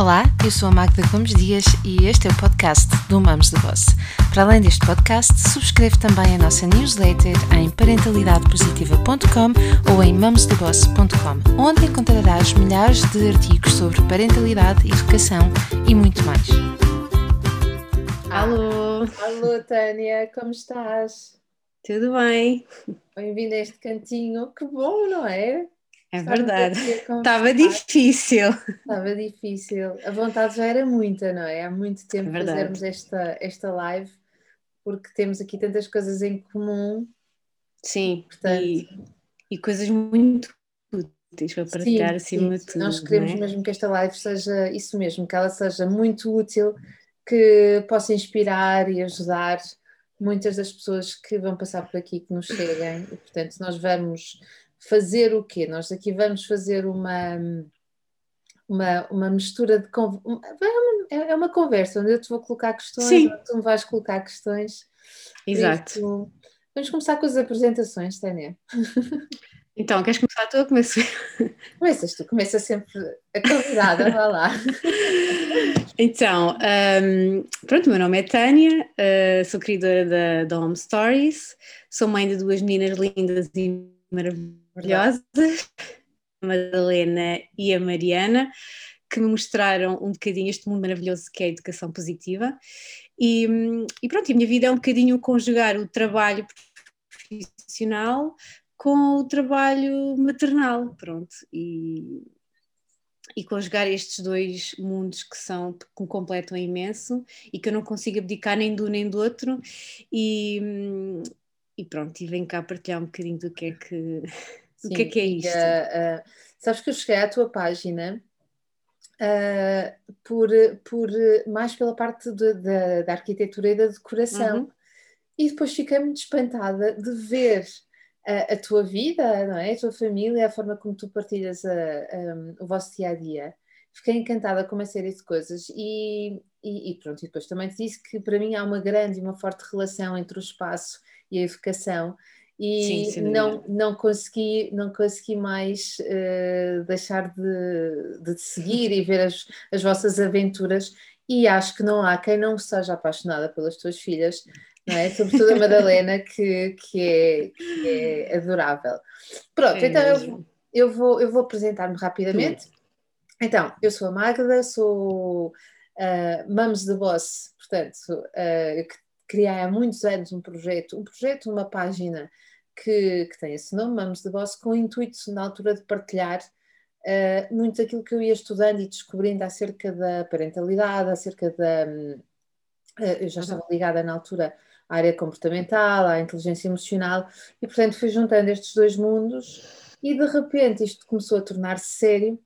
Olá, eu sou a Magda Gomes Dias e este é o podcast do Mamos de Boss. Para além deste podcast, subscreve também a nossa newsletter em parentalidadepositiva.com ou em mamosdeboss.com, onde encontrarás milhares de artigos sobre parentalidade, educação e muito mais. Alô! Alô, Tânia, como estás? Tudo bem? Bem-vinda a este cantinho. Que bom, não é? É verdade. Estava difícil. Estava difícil. A vontade já era muita, não é? Há muito tempo é fazermos esta, esta live, porque temos aqui tantas coisas em comum. Sim, Portanto, e, e coisas muito úteis para partilhar acima sim. de tudo. Nós queremos é? mesmo que esta live seja isso mesmo, que ela seja muito útil, que possa inspirar e ajudar muitas das pessoas que vão passar por aqui, que nos cheguem. E, portanto, nós vamos fazer o quê? Nós aqui vamos fazer uma, uma, uma mistura de. É, é uma conversa onde eu te vou colocar questões, Sim. tu me vais colocar questões. Exato. Isso, vamos começar com as apresentações, Tânia. Então, queres começar tu ou começo Começas tu, começa sempre a convidada, vá lá. Então, um, pronto, o meu nome é Tânia, uh, sou criadora da, da Home Stories, sou mãe de duas meninas lindas e maravilhosas maravilhosas, a Madalena e a Mariana, que me mostraram um bocadinho este mundo maravilhoso que é a educação positiva. E, e pronto, a minha vida é um bocadinho conjugar o trabalho profissional com o trabalho maternal, pronto, e, e conjugar estes dois mundos que são que me completam imenso e que eu não consigo abdicar nem do nem do outro. E, e pronto, e venho cá partilhar um bocadinho do que é que Sim, o que é que é isto? Uh, uh, sabes que eu cheguei à tua página uh, por, por, mais pela parte de, de, da arquitetura e da decoração. Uhum. E depois fiquei muito espantada de ver a, a, tua vida, não é? a tua família, a forma como tu partilhas a, a, o vosso dia a dia. Fiquei encantada com uma série de coisas e, e, e, pronto. E depois também te disse que para mim há uma grande e uma forte relação entre o espaço e a educação e Sim, não, não, consegui, não consegui mais uh, deixar de, de te seguir e ver as, as vossas aventuras e acho que não há quem não seja apaixonada pelas tuas filhas, não é? sobretudo a Madalena, que, que, é, que é adorável. Pronto, é então eu, eu, vou, eu vou apresentar-me rapidamente. Então, eu sou a Magda, sou uh, Mums the Boss, portanto, uh, criei há muitos anos um projeto, um projeto, uma página que, que tem esse nome, Mamos de Boss, com o intuito, na altura, de partilhar uh, muito daquilo que eu ia estudando e descobrindo acerca da parentalidade, acerca da. Uh, eu já estava ligada na altura à área comportamental, à inteligência emocional, e portanto fui juntando estes dois mundos, e de repente isto começou a tornar-se sério.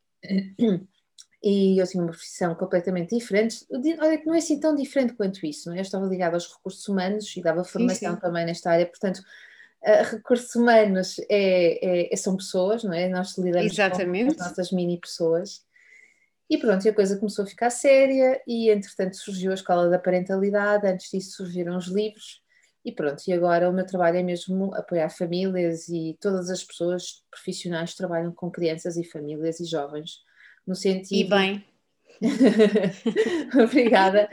E eu tinha uma profissão completamente diferente. Olha que não é assim tão diferente quanto isso, não é? Eu estava ligada aos recursos humanos e dava formação sim, sim. também nesta área, portanto, recursos humanos é, é, é, são pessoas, não é? Nós lidamos Exatamente. com as nossas mini pessoas. E pronto, e a coisa começou a ficar séria e entretanto surgiu a escola da parentalidade, antes disso surgiram os livros e pronto, e agora o meu trabalho é mesmo apoiar famílias e todas as pessoas profissionais que trabalham com crianças e famílias e jovens, no sentido... E bem... Obrigada.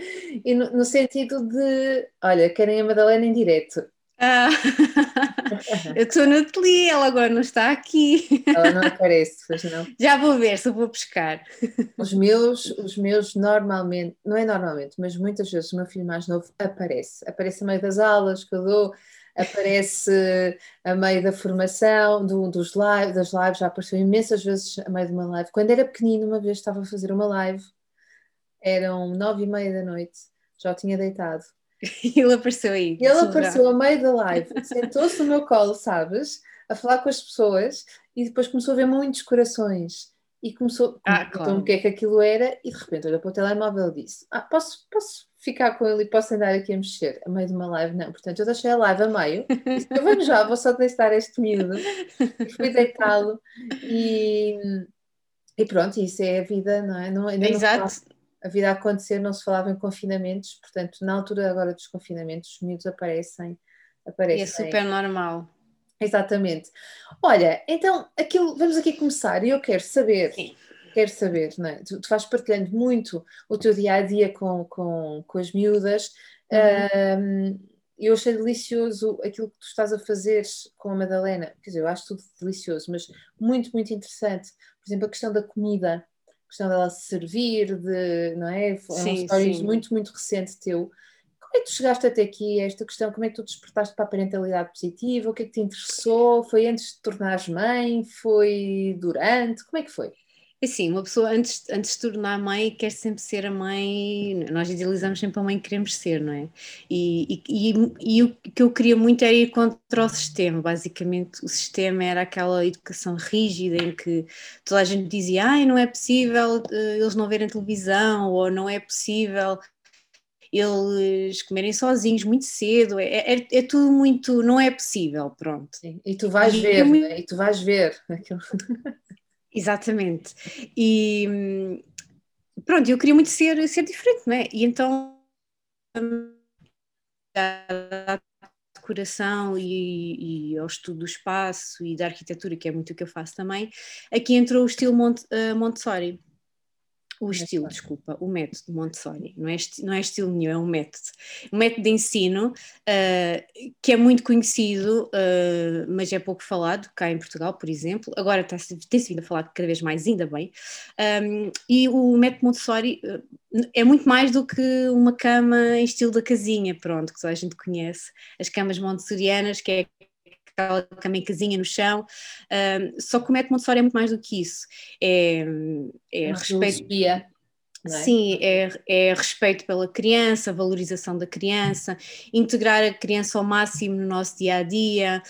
E no, no, sentido de, olha, querem a Madalena em direto, ah, eu estou no ateliê, ela agora não está aqui. Ela não aparece, pois não. Já vou ver se vou pescar. Os meus, os meus normalmente, não é normalmente, mas muitas vezes o meu filho mais novo aparece. Aparece a meio das aulas que eu dou, aparece a meio da formação, do, dos live, das lives, já apareceu imensas vezes a meio de uma live. Quando era pequenino, uma vez estava a fazer uma live, eram nove e meia da noite, já o tinha deitado E ele apareceu aí. Ele apareceu a meio da live, sentou-se no meu colo, sabes? A falar com as pessoas e depois começou a ver muitos corações. E começou a ah, claro. o que é que aquilo era, e de repente olhou para o telemóvel e disse: Ah, posso, posso ficar com ele e posso andar aqui a mexer? A meio de uma live? Não, portanto, eu deixei a live a meio, eu venho já, vou só deitar este miúdo. E fui deitá-lo e, e pronto, isso é a vida, não é? Não, Exato a vida a acontecer, não se falava em confinamentos, portanto, na altura agora dos confinamentos, os miúdos aparecem. aparecem e é super normal. Exatamente. Olha, então, aquilo, vamos aqui começar e eu quero saber, Sim. Quero saber, não é? Tu, tu vais partilhando muito o teu dia a dia com, com, com as miúdas. Uhum. Um, eu achei delicioso aquilo que tu estás a fazer com a Madalena. Quer dizer, eu acho tudo delicioso, mas muito, muito interessante. Por exemplo, a questão da comida, a questão dela se servir, de, não é? É um stories muito, muito recente teu. Como é que tu chegaste até aqui, esta questão? Como é que tu despertaste para a parentalidade positiva? O que é que te interessou? Foi antes de tornares mãe? Foi durante? Como é que foi? É assim, uma pessoa antes, antes de tornar mãe quer sempre ser a mãe, nós idealizamos sempre a mãe que queremos ser, não é? E, e, e, e, o que eu queria muito era ir contra o sistema, basicamente o sistema era aquela educação rígida em que toda a gente dizia, ai, não é possível eh, eles não verem televisão, ou não é possível eles comerem sozinhos muito cedo, é, é, é tudo muito, não é possível, pronto. E tu vais e ver, muito... né? e tu vais ver aquilo. Exatamente. E pronto, eu queria muito ser, ser diferente, não é? E então a decoração e, e, ao estudo do espaço e da arquitetura, que é muito o que eu faço também, aqui entrou o estilo Mont, uh, Montessori o estilo, desculpa, o método Montessori, não é, não é estilo nenhum, é um método. Um método de ensino uh, que é muito conhecido, uh, mas é pouco falado cá em Portugal, por exemplo. Agora tem-se vindo a falar cada vez mais, ainda bem. Um, e o método Montessori uh, é muito mais do que uma cama em estilo da casinha, pronto, que toda a gente conhece. As camas montessorianas, que é aquela casinha no chão, só que o método Montessori é muito mais do que isso. É, é respeito. É? Sim, é, é respeito pela criança, valorização da criança, integrar a criança ao máximo no nosso dia a dia,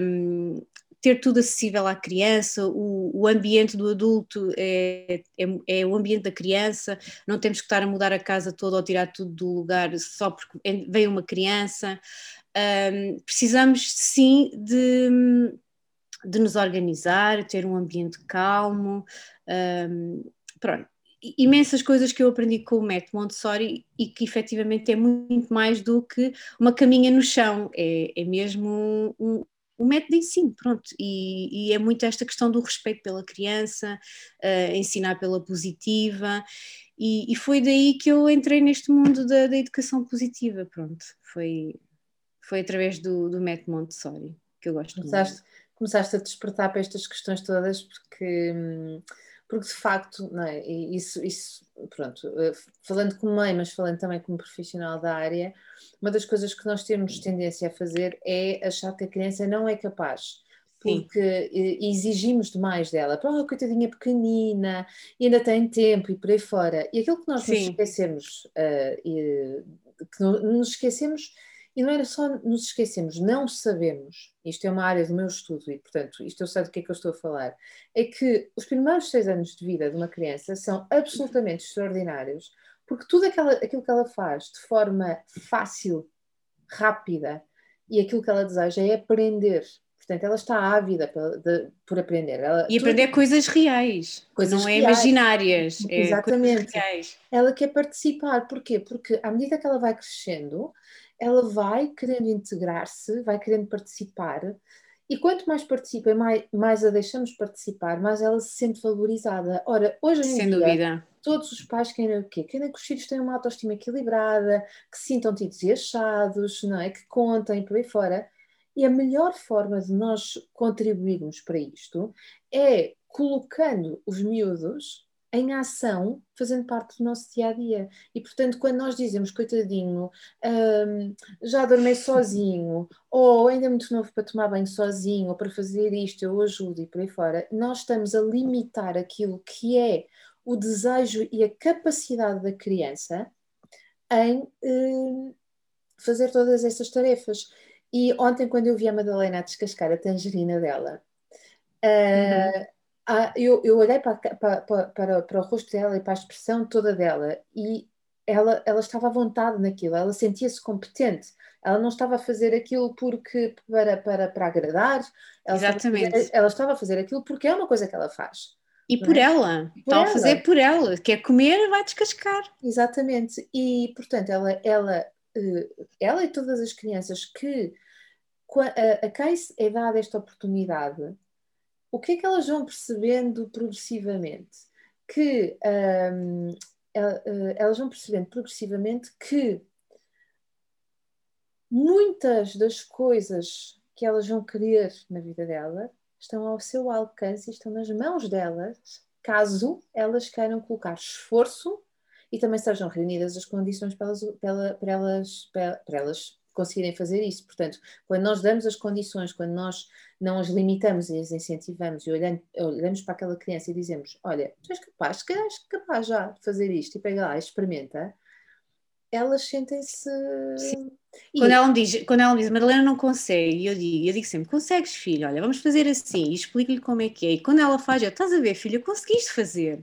um, ter tudo acessível à criança, o, o ambiente do adulto é, é, é, o ambiente da criança, não temos que estar a mudar a casa toda ou tirar tudo do lugar só porque veio uma criança. Um, precisamos sim de, de nos organizar, ter um ambiente calmo, um, pronto. Imensas coisas que eu aprendi com o método Montessori e que efetivamente é muito mais do que uma caminha no chão, é, é mesmo um, um método de ensino, pronto, e, e, é muito esta questão do respeito pela criança, uh, ensinar pela positiva, e, e, foi daí que eu entrei neste mundo da, da educação positiva, pronto, foi, foi através do, do método Montessori, que eu gosto começaste, muito. Começaste a despertar para estas questões todas porque, porque de facto, não é? isso, isso, pronto, eh, falando como mãe, mas falando também como profissional da área, uma das coisas que nós temos tendência a fazer é achar que a criança não é capaz porque Sim. exigimos demais dela. Pronto, oh, coitadinha pequenina, ainda tem tempo e por aí fora. E aquilo que nós Sim. nos esquecemos, uh, e, que nos esquecemos e não era só nos esquecemos, não sabemos, isto é uma área do meu estudo e, portanto, isto eu sei do que é que eu estou a falar, é que os primeiros seis anos de vida de uma criança são absolutamente extraordinários, porque tudo aquela, aquilo que ela faz de forma fácil, rápida, e aquilo que ela deseja é aprender. Portanto, ela está ávida por, de, por aprender. Ela, e aprender tudo, coisas reais, coisas não é reais. imaginárias. É Exatamente. Ela quer participar. Porquê? Porque à medida que ela vai crescendo, ela vai querendo integrar-se, vai querendo participar, e quanto mais participa, mais, mais a deixamos participar, mais ela se sente valorizada. Ora, hoje em Sem dia, dúvida. todos os pais querem o quê? Querem que os filhos tenham uma autoestima equilibrada, que se sintam tidos e achados, não é? que contem por aí fora. E a melhor forma de nós contribuirmos para isto é colocando os miúdos em ação, fazendo parte do nosso dia a dia. E portanto, quando nós dizemos, coitadinho, um, já dormi sozinho, ou ainda é muito novo para tomar banho sozinho, ou para fazer isto, eu ajudo e por aí fora, nós estamos a limitar aquilo que é o desejo e a capacidade da criança em um, fazer todas essas tarefas. E ontem, quando eu vi a Madalena a descascar a tangerina dela, uh, uhum ah, eu, eu olhei para, para, para, para o rosto dela e para a expressão toda dela e ela, ela estava à vontade naquilo, ela sentia-se competente. Ela não estava a fazer aquilo porque para, para, para agradar, ela Exatamente. Estava fazer, ela estava a fazer aquilo porque é uma coisa que ela faz. E por é? ela, por está ela. a fazer por ela, quer comer, vai descascar. Exatamente, e portanto ela, ela, eh, ela e todas as crianças que a, a quem é dada esta oportunidade o que é que elas vão percebendo progressivamente? que um, elas vão percebendo progressivamente que muitas das coisas que elas vão querer na vida dela estão ao seu alcance e estão nas mãos delas, caso elas queiram colocar esforço e também sejam reunidas as condições para elas, para, para elas, para elas conseguirem fazer isso. Portanto, quando nós damos as condições, quando nós não as limitamos e as incentivamos e olhamos, olhamos para aquela criança e dizemos: Olha, tu és capaz, que és capaz já de fazer isto e pega lá, experimenta, elas sentem-se. Quando ela, me diz, quando ela me diz, Madalena não consegue, eu digo, eu digo sempre, consegues, filho, olha, vamos fazer assim, e explico-lhe como é que é. E quando ela faz, eu, estás a ver, filha, conseguiste fazer.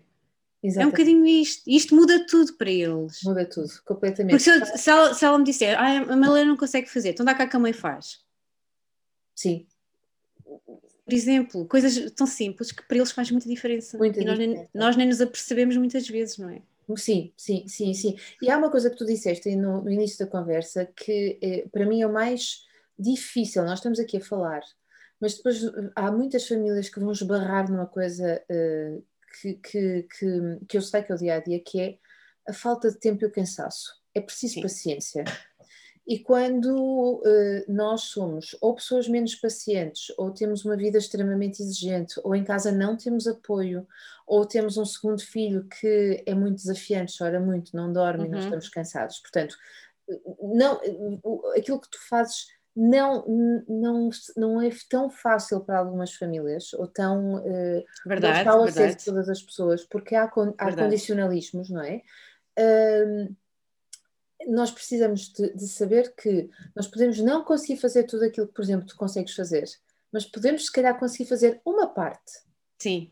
Exatamente. É um bocadinho isto. Isto muda tudo para eles. Muda tudo, completamente. Porque se, eu, se, ela, se ela, me disser, ah, a Madalena não consegue fazer, então dá cá que a mãe faz. Sim. Por exemplo, coisas tão simples que para eles faz muita diferença. Muita e nós nem, nós nem nos apercebemos muitas vezes, não é? Sim, sim, sim, sim. E há uma coisa que tu disseste no, no início da conversa que é, para mim é o mais difícil. Nós estamos aqui a falar, mas depois há muitas famílias que vão esbarrar numa coisa uh, que, que, que, que eu sei que é o dia a dia, que é a falta de tempo e o cansaço. É preciso Sim. paciência. E quando uh, nós somos ou pessoas menos pacientes, ou temos uma vida extremamente exigente, ou em casa não temos apoio, ou temos um segundo filho que é muito desafiante, chora muito, não dorme, uhum. nós estamos cansados. Portanto, não, aquilo que tu fazes não, não, não é tão fácil para algumas famílias, ou tão uh, verdade, não está verdade. todas as pessoas, porque há, há condicionalismos, não é? Uh, nós precisamos de, de, saber que nós podemos não conseguir fazer tudo aquilo que, por exemplo, tu consegues fazer, mas podemos, se calhar, conseguir fazer uma parte. Sim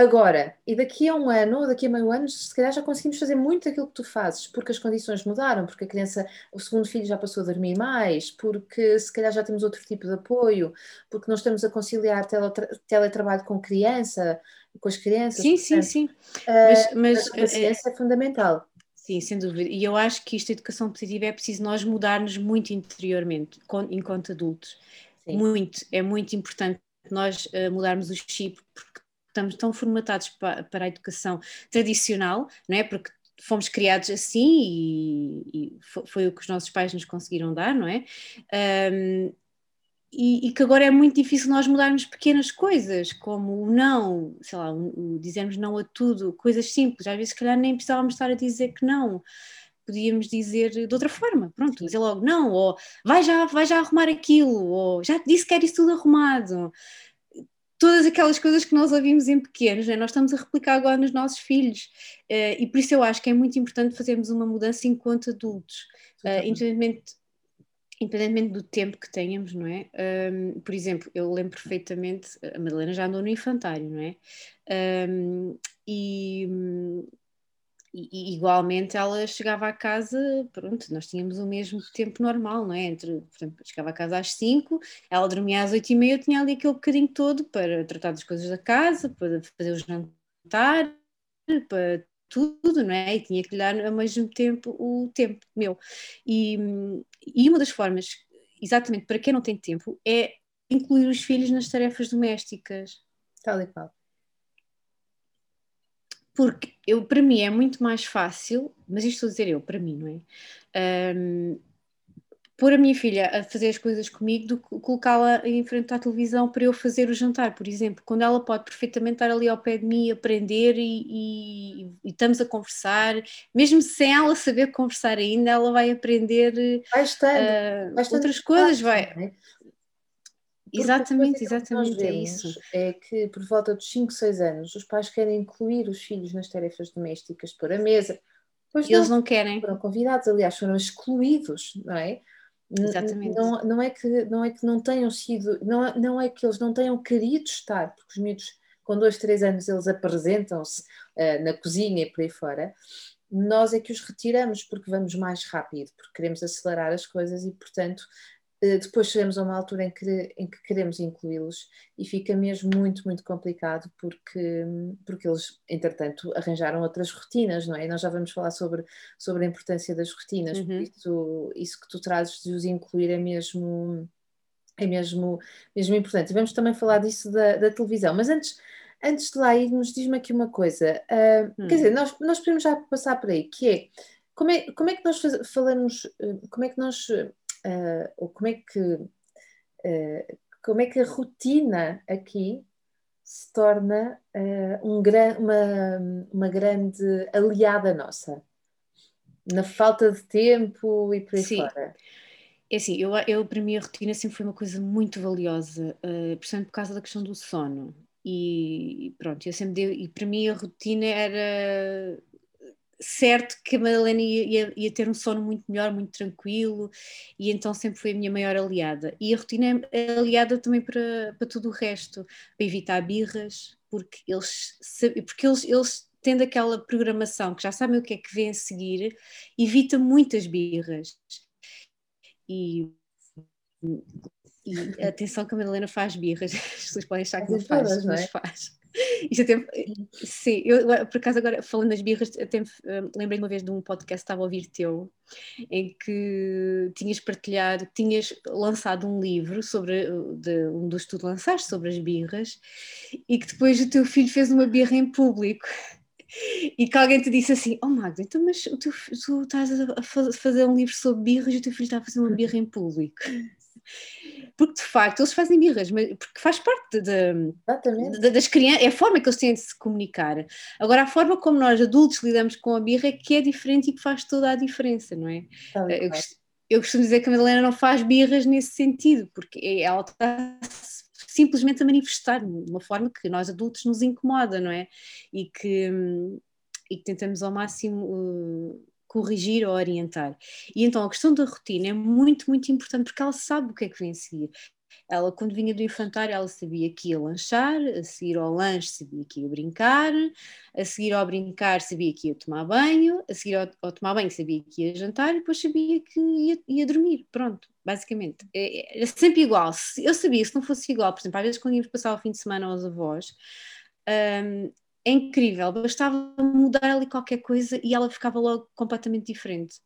agora e daqui a um ano ou daqui a meio ano, se calhar já conseguimos fazer muito daquilo que tu fazes, porque as condições mudaram, porque a criança, o segundo filho já passou a dormir mais, porque se calhar já temos outro tipo de apoio, porque não estamos a conciliar teletra teletrabalho com criança, com as crianças. Sim, portanto, sim, sim. Uh, mas, mas a paciência é, é fundamental. Sim, sem dúvida. E eu acho que isto, a educação positiva, é preciso nós mudarmos muito interiormente, enquanto adultos. Sim. Muito, é muito importante nós uh, mudarmos o chip, porque estamos tão formatados para, para a educação tradicional, não é? Porque fomos criados assim e, e foi, o que os nossos pais nos conseguiram dar, não é? Um, e, e, que agora é muito difícil nós mudarmos pequenas coisas, como o não, sei lá, o, o dizermos não a tudo, coisas simples, às vezes se calhar nem precisávamos estar a dizer que não, podíamos dizer de outra forma, pronto, dizer logo não, ou vai já, vai já arrumar aquilo, ou já te disse que queres tudo arrumado todas aquelas coisas que nós ouvimos em pequenos, né? nós estamos a replicar agora nos nossos filhos. Uh, e por isso eu acho que é muito importante fazermos uma mudança enquanto adultos, uh, independentemente, independentemente do tempo que tenhamos, não é? Um, por exemplo, eu lembro perfeitamente, a Madalena já andou no infantário, não é? Um, e e, igualmente ela chegava a casa, pronto, nós tínhamos o mesmo tempo normal, não é? Entre, portanto, chegava a casa às 5, ela dormia às 8 e meia, eu tinha ali aquele bocadinho todo para tratar das coisas da casa, para fazer o jantar, para tudo, não é? E tinha que lhe dar ao mesmo tempo o tempo meu. E, e uma das formas, exatamente para quem não tem tempo, é incluir os filhos nas tarefas domésticas. Tal e qual porque eu, para mim é muito mais fácil, mas isto estou a dizer eu, para mim, não é? Um, pôr a minha filha a fazer as coisas comigo do que colocá-la em frente à televisão para eu fazer o jantar, por exemplo, quando ela pode perfeitamente estar ali ao pé de mim, aprender e, e, e estamos a conversar, mesmo sem ela saber conversar ainda, ela vai aprender vai estando, uh, vai estando outras coisas, vai. É? Exatamente, exatamente, é isso. É que por volta dos 5, 6 anos os pais querem incluir os filhos nas tarefas domésticas, pôr a mesa. Pois Eles não, não querem. Foram convidados, aliás, foram excluídos, não é? Exatamente. Não, não, é que, não é que não tenham sido, não, não é que eles não tenham querido estar, porque os miúdos com 2, 3 anos eles apresentam-se uh, na cozinha e por aí fora, nós é que os retiramos porque vamos mais rápido, porque queremos acelerar as coisas e, portanto, depois chegamos a uma altura em que, em que queremos incluí-los e fica mesmo muito, muito complicado porque, porque eles, entretanto, arranjaram outras rotinas, não é? E nós já vamos falar sobre, sobre a importância das rotinas, uhum. isso, isso que tu trazes de os incluir é mesmo, é mesmo, mesmo importante. E vamos também falar disso da, da televisão, mas antes, antes de lá irmos, diz-me aqui uma coisa. Uh, hum. Quer dizer, nós, nós podemos já passar por aí, que é como é, como é que nós faz, falamos, como é que nós, uh, ou como é que, uh, como é que a rotina aqui se torna um gran, uma, uma grande aliada nossa? Na falta de tempo e por aí Sim. fora. É assim, eu, eu para mim a rotina sempre foi uma coisa muito valiosa, uh, principalmente por causa da questão do sono. E pronto, eu sempre dei, e para mim a rotina era certo que a Madalena ia, ia, ter um sono muito melhor, muito tranquilo, e então sempre foi a minha maior aliada. E a rotina é aliada também para, para tudo o resto, para evitar birras, porque eles, porque eles, eles tendo aquela programação que já sabem o que é que vem a seguir, evita muitas birras. E, e atenção que a Madalena faz birras, as pessoas podem achar que não faz, mas é? faz. Isto até, sim, eu por acaso agora falando das birras, até lembrei uma vez de um podcast que estava a ouvir teu, em que tinhas partilhado, tinhas lançado um livro sobre de, um dos que tu lançaste sobre as birras e que depois o teu filho fez uma birra em público. E que alguém te disse assim: Oh Magda, então, mas o teu, tu estás a fazer um livro sobre birras e o teu filho está a fazer uma birra em público. Porque de facto eles fazem birras, mas, porque faz parte de, de, das crianças, é a forma que eles têm de se comunicar. Agora, a forma como nós adultos lidamos com a birra é que é diferente e que faz toda a diferença, não é? eu, eu costumo dizer que a Madalena não faz birras nesse sentido, porque ela está simplesmente a manifestar de uma forma que nós adultos nos incomoda, não é? E que, e que tentamos ao máximo uh, corrigir ou orientar. E então a questão da rotina é muito, muito importante porque ela sabe o que é que vem a seguir. Ela, quando vinha do infantário, ela sabia que ia lanchar, a seguir ao lanche sabia que ia brincar, a seguir ao brincar sabia que ia tomar banho, a seguir ao, ao tomar banho sabia que ia jantar e depois sabia que ia, ia dormir. Pronto, basicamente. É, era sempre igual. Eu sabia, se não fosse igual, por exemplo, às vezes quando íamos passar o fim de semana aos avós, um, é incrível, bastava mudar ali qualquer coisa e ela ficava logo completamente diferente.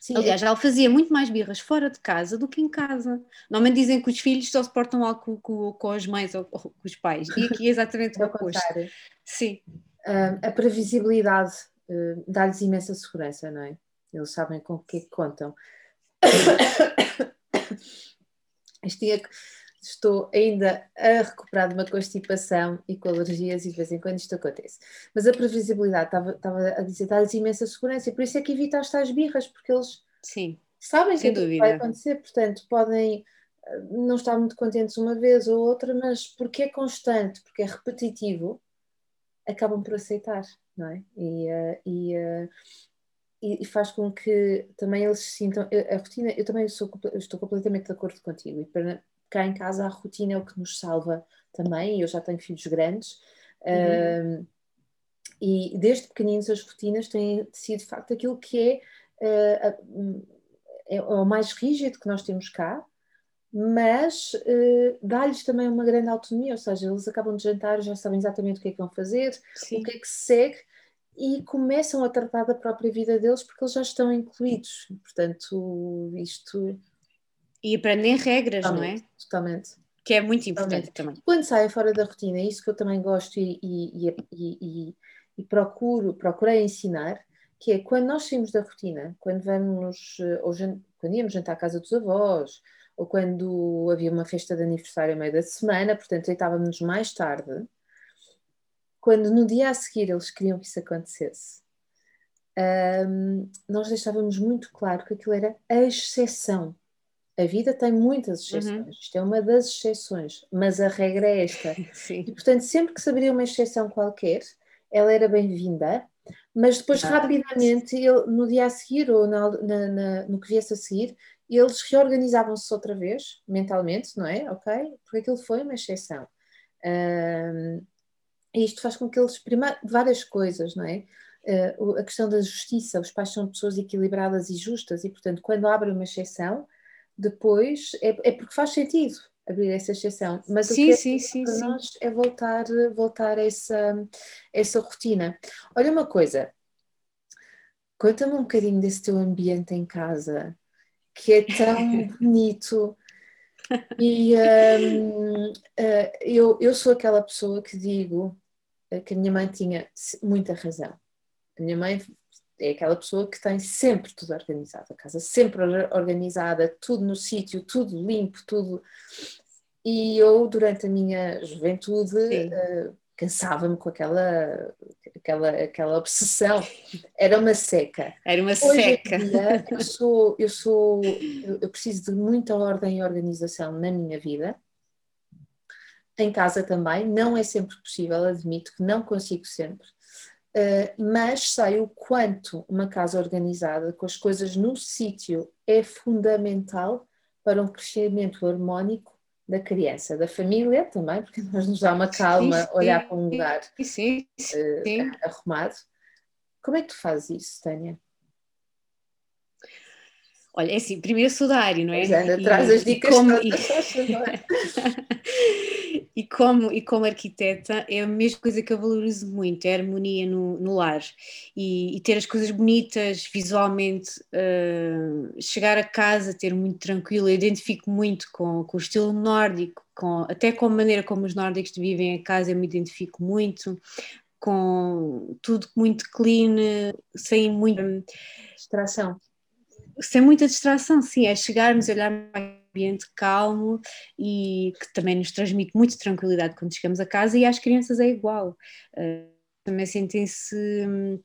Sim, Aliás, é... ela fazia muito mais birras fora de casa do que em casa. Normalmente dizem que os filhos só se portam mal com, com, com as mães ou, ou, com os pais. E aqui é exatamente o oposto. Sim. Uh, a previsibilidade uh, dá-lhes imensa segurança, não é? Eles sabem com o que é que contam. Este dia estou ainda a recuperar de uma constipação e com alergias e de vez em quando isto acontece. Mas a previsibilidade, estava, estava a dizer, dá-lhes imensa segurança e por isso é que evita as tais birras, porque eles Sim, sabem que dúvida. vai acontecer, portanto podem eh, não estar muito contentes uma vez ou outra, mas porque é constante, porque é repetitivo, acabam por aceitar, não é? E, uh, e, uh, e, faz com que também eles sintam a rotina. Eu também sou, estou completamente de acordo contigo. E para, cá em casa a rotina é o que nos salva também. Eu já tenho filhos grandes. Uhum. Uh, e desde pequeninos as rotinas têm sido de facto aquilo que é, uh, é, o mais rígido que nós temos cá, mas uh, dá-lhes também uma grande autonomia, ou seja, eles acabam de jantar, já sabem exatamente o que é que vão fazer, Sim. o que é que se segue, e começam a tratar da própria vida deles porque eles já estão incluídos. Portanto, isto e aprendem regras, totalmente, não é? Totalmente. Que é muito importante totalmente. também. Quando saem fora da rotina, é isso que eu também gosto e, e, e, e, procuro, procurei ensinar, que é quando nós saímos da rotina, quando vamos, eh, ou quando íamos jantar à casa dos avós, ou quando havia uma festa de aniversário ao meio da semana, portanto deitávamos mais tarde, quando no dia a seguir eles queriam que isso acontecesse, um, nós deixávamos muito claro que aquilo era a exceção a vida tem muitas exceções, uhum. isto é uma das exceções, mas a regra é esta. Sim. E, portanto, sempre que se abria uma exceção qualquer, ela era bem-vinda, mas depois, ah. rapidamente, ele, no dia a seguir ou na, na, na, no que viesse a seguir, eles reorganizavam-se outra vez, mentalmente, não é? Ok? Porque aquilo foi uma exceção. Um, e isto faz com que eles, primeiro, várias coisas, não é? Uh, a questão da justiça, os pais são pessoas equilibradas e justas, e, portanto, quando abrem uma exceção, depois é, é porque faz sentido abrir essa exceção, mas sim, o que é sim, sim, para sim. nós é voltar, voltar a essa, essa rotina. Olha uma coisa, conta-me um bocadinho desse teu ambiente em casa, que é tão bonito. E um, uh, eu, eu sou aquela pessoa que digo que a minha mãe tinha muita razão. A minha mãe é aquela pessoa que tem sempre tudo organizado, a casa sempre organizada, tudo no sítio, tudo limpo, tudo. E eu, durante a minha juventude, uh, cansava-me com aquela, aquela, aquela obsessão. Era uma seca. Era uma Hoje seca. Dia, eu sou, eu sou, eu preciso de muita ordem e organização na minha vida. Em casa também, não é sempre possível, admito que não consigo sempre. Uh, mas sei o quanto uma casa organizada, com as coisas no sítio, é fundamental para um crescimento harmónico da criança, da família também, porque nós nos dá uma calma sim, olhar para um lugar sim, sim, uh, arrumado. Como é que tu fazes isso, Tânia? Olha, é assim, primeiro sou da área, não é? Ana, traz as dicas como, todas, e, como, e como arquiteta é a mesma coisa que eu valorizo muito, é a harmonia no, no lar. E, e, ter as coisas bonitas visualmente, uh, chegar a casa, ter muito tranquilo, eu identifico muito com, com o estilo nórdico, com, até com a maneira como os nórdicos vivem a casa, eu me identifico muito, com tudo muito clean, sem muita distração. Sem muita distração, sim, é chegarmos, olhar para um ambiente calmo e que também nos transmite muita tranquilidade quando chegamos a casa e às crianças é igual. Uh, também sentem-se hum,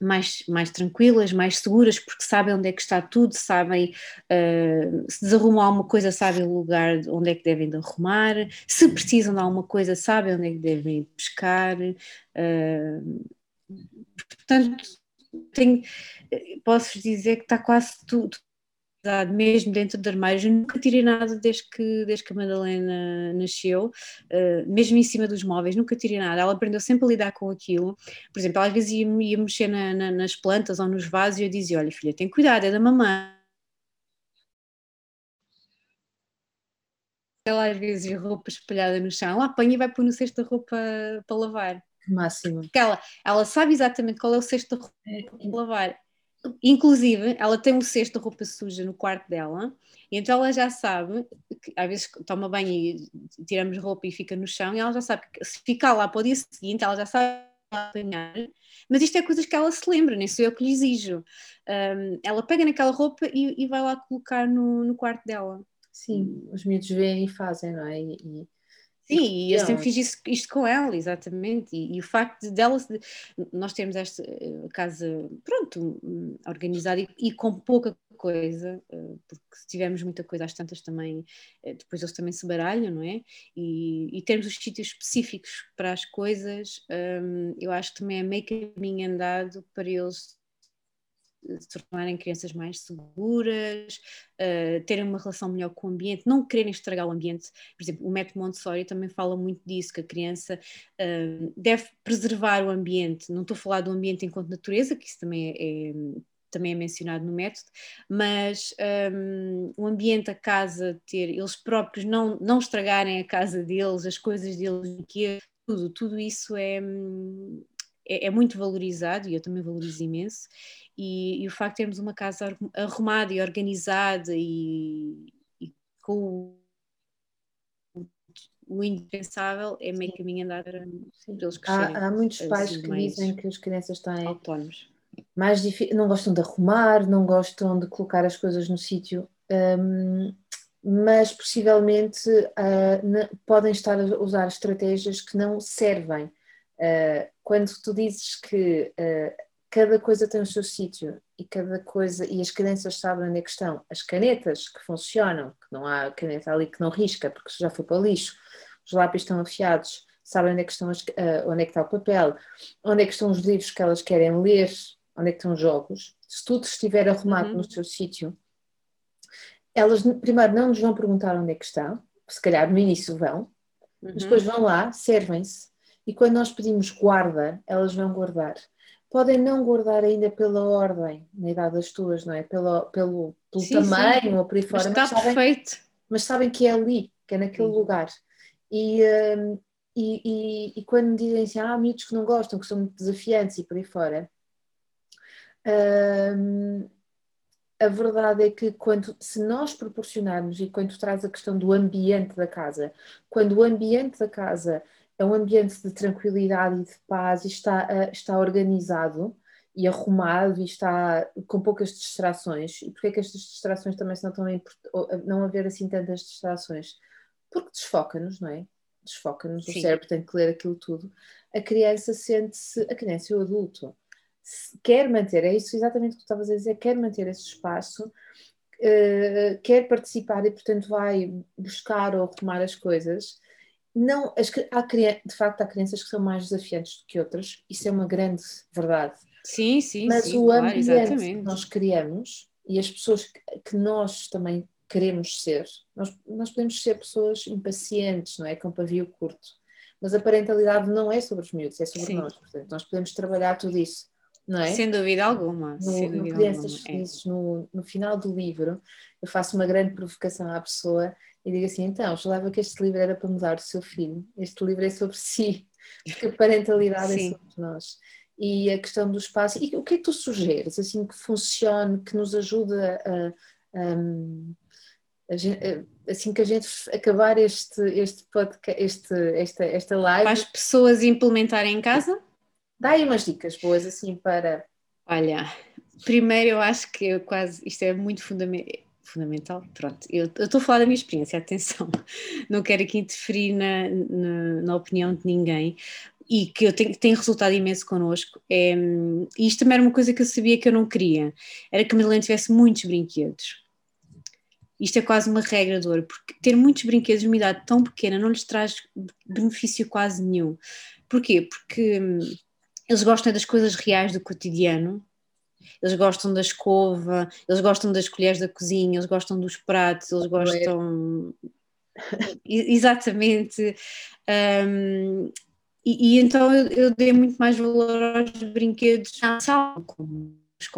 mais, mais tranquilas, mais seguras, porque sabem onde é que está tudo, sabem uh, se desarrumam alguma coisa, sabem o lugar onde é que devem de arrumar, se precisam de alguma coisa, sabem onde é que devem buscar. Uh, portanto, tenho, posso dizer que está quase tudo mesmo dentro de armários, eu nunca tirei nada desde que, desde que a Madalena nasceu, uh, mesmo em cima dos móveis, nunca tirei nada, ela aprendeu sempre a lidar com aquilo, por exemplo, ela às vezes ia, ia mexer na, na, nas plantas ou nos vasos e eu dizia, olha filha, tem cuidado, é da mamãe, ela às vezes roupa espalhada no chão, ela apanha e vai pôr no cesto da roupa para lavar. Máximo. Porque ela, ela sabe exatamente qual é o cesto da roupa é, para lavar. Inclusive, ela tem um cesto de roupa suja no quarto dela, e então ela já sabe, que às vezes toma banho e tiramos roupa e fica no chão, e ela já sabe que se ficar lá para o dia seguinte, ela já sabe apanhar, mas isto é coisas que ela se lembra, nem sou eu que lhe exijo. Um, ela pega naquela roupa e, e vai lá colocar no, no, quarto dela. Sim, os miúdos veem e fazem, não é? E, Sim, e eu sempre fiz isso, isto com ela, exatamente. E, e o facto de dela, de, nós temos esta eh, casa, pronto, hum, organizada e, e, com pouca coisa, eh, porque se tivermos muita coisa, às tantas também, eh, depois eles também se baralham, não é? E, e termos os sítios específicos para as coisas, um, eu acho que também é meio caminho andado para eles se tornarem crianças mais seguras, uh, terem uma relação melhor com o ambiente, não quererem estragar o ambiente. Por exemplo, o método Montessori também fala muito disso, que a criança uh, deve preservar o ambiente. Não estou a falar do ambiente enquanto natureza, que isso também é, é também é mencionado no método, mas um, o ambiente, a casa, ter eles próprios não, não estragarem a casa deles, as coisas deles, que tudo, tudo isso é, hum, é, é, muito valorizado e eu também valorizo imenso. E, e, o facto de termos uma casa arrumada e organizada e, e com o, o, indispensável é meio caminho andar para, eles crescerem. Há, há muitos pais assim, que dizem que as crianças têm autónomos. Mais não gostam de arrumar, não gostam de colocar as coisas no sítio. Um, mas possivelmente uh, podem estar a usar estratégias que não servem Uh, quando tu dizes que uh, cada coisa tem o seu sítio e cada coisa e as crianças sabem onde é que estão, as canetas que funcionam, que não há caneta ali que não risca porque já foi para o lixo, os lápis estão afiados, sabem onde é que estão as, uh, onde é que está o papel, onde é que estão os livros que elas querem ler, onde é que estão os jogos, se tudo estiver arrumado uhum. no seu sítio, elas primeiro não nos vão perguntar onde é que está, se calhar no início vão, uhum. mas depois vão lá, servem-se e quando nós pedimos guarda, elas vão guardar. Podem não guardar ainda pela ordem, na idade das tuas, não é? Pelo, pelo, pelo sim, tamanho sim. ou por aí fora. Mas está mas sabem, perfeito. Mas sabem que é ali, que é naquele sim. lugar. E, um, e, e, e, quando me dizem assim, há miúdos que não gostam, que são muito desafiantes e por aí fora, um, a verdade é que quando, se nós proporcionarmos, e quando traz a questão do ambiente da casa, quando o ambiente da casa é um ambiente de tranquilidade e de paz e está, uh, está organizado e arrumado e está com poucas distrações. E porquê é que estas distrações também são tão importantes? Não haver assim tantas distrações? Porque desfoca-nos, não é? Desfoca-nos, o cérebro tem que ler aquilo tudo. A criança sente-se, a criança e o adulto, quer manter, é isso exatamente o que tu estavas a dizer, quer manter esse espaço, uh, quer participar e, portanto, vai buscar ou arrumar as coisas não, as, há, de facto, há crianças que são mais desafiantes do que outras, isso é uma grande verdade. Sim, sim, Mas sim, o claro, ambiente exatamente. que nós criamos e as pessoas que, que nós também queremos ser, nós, nós podemos ser pessoas impacientes, não é? Com pavio curto. Mas a parentalidade não é sobre os miúdos, é sobre sim. nós. Portanto, nós podemos trabalhar tudo isso. Não é? Sem dúvida alguma. No, sem dúvida no Crianças alguma. É. Felizes, é. no, no final do livro, eu faço uma grande provocação à pessoa e digo assim: então, julgava que este livro era para mudar o seu filho, este livro é sobre si, porque a parentalidade é sobre nós. E a questão do espaço, e o que é que tu sugeres, assim, que funcione, que nos ajuda a, a, a assim que a gente acabar este, este podcast, este, esta, esta live. Para as pessoas implementarem em casa? Dá aí umas dicas boas, assim, para. Olha, primeiro eu acho que eu quase, isto é muito fundamental fundamental. Pronto, eu estou a falar da minha experiência, atenção, não quero aqui interferir na, na, na opinião de ninguém e que eu tenho, tem resultado imenso connosco. É, e isto também era uma coisa que eu sabia que eu não queria, era que a Madalena tivesse muitos brinquedos. Isto é quase uma regra de ouro, porque ter muitos brinquedos numa idade tão pequena não lhes traz benefício quase nenhum. Porquê? Porque hum, eles gostam das coisas reais do cotidiano, eles gostam da escova, eles gostam das colheres da cozinha, eles gostam dos pratos, eles gostam. Exatamente. Um, e, e, então eu, eu, dei muito mais valor aos brinquedos na sala, como os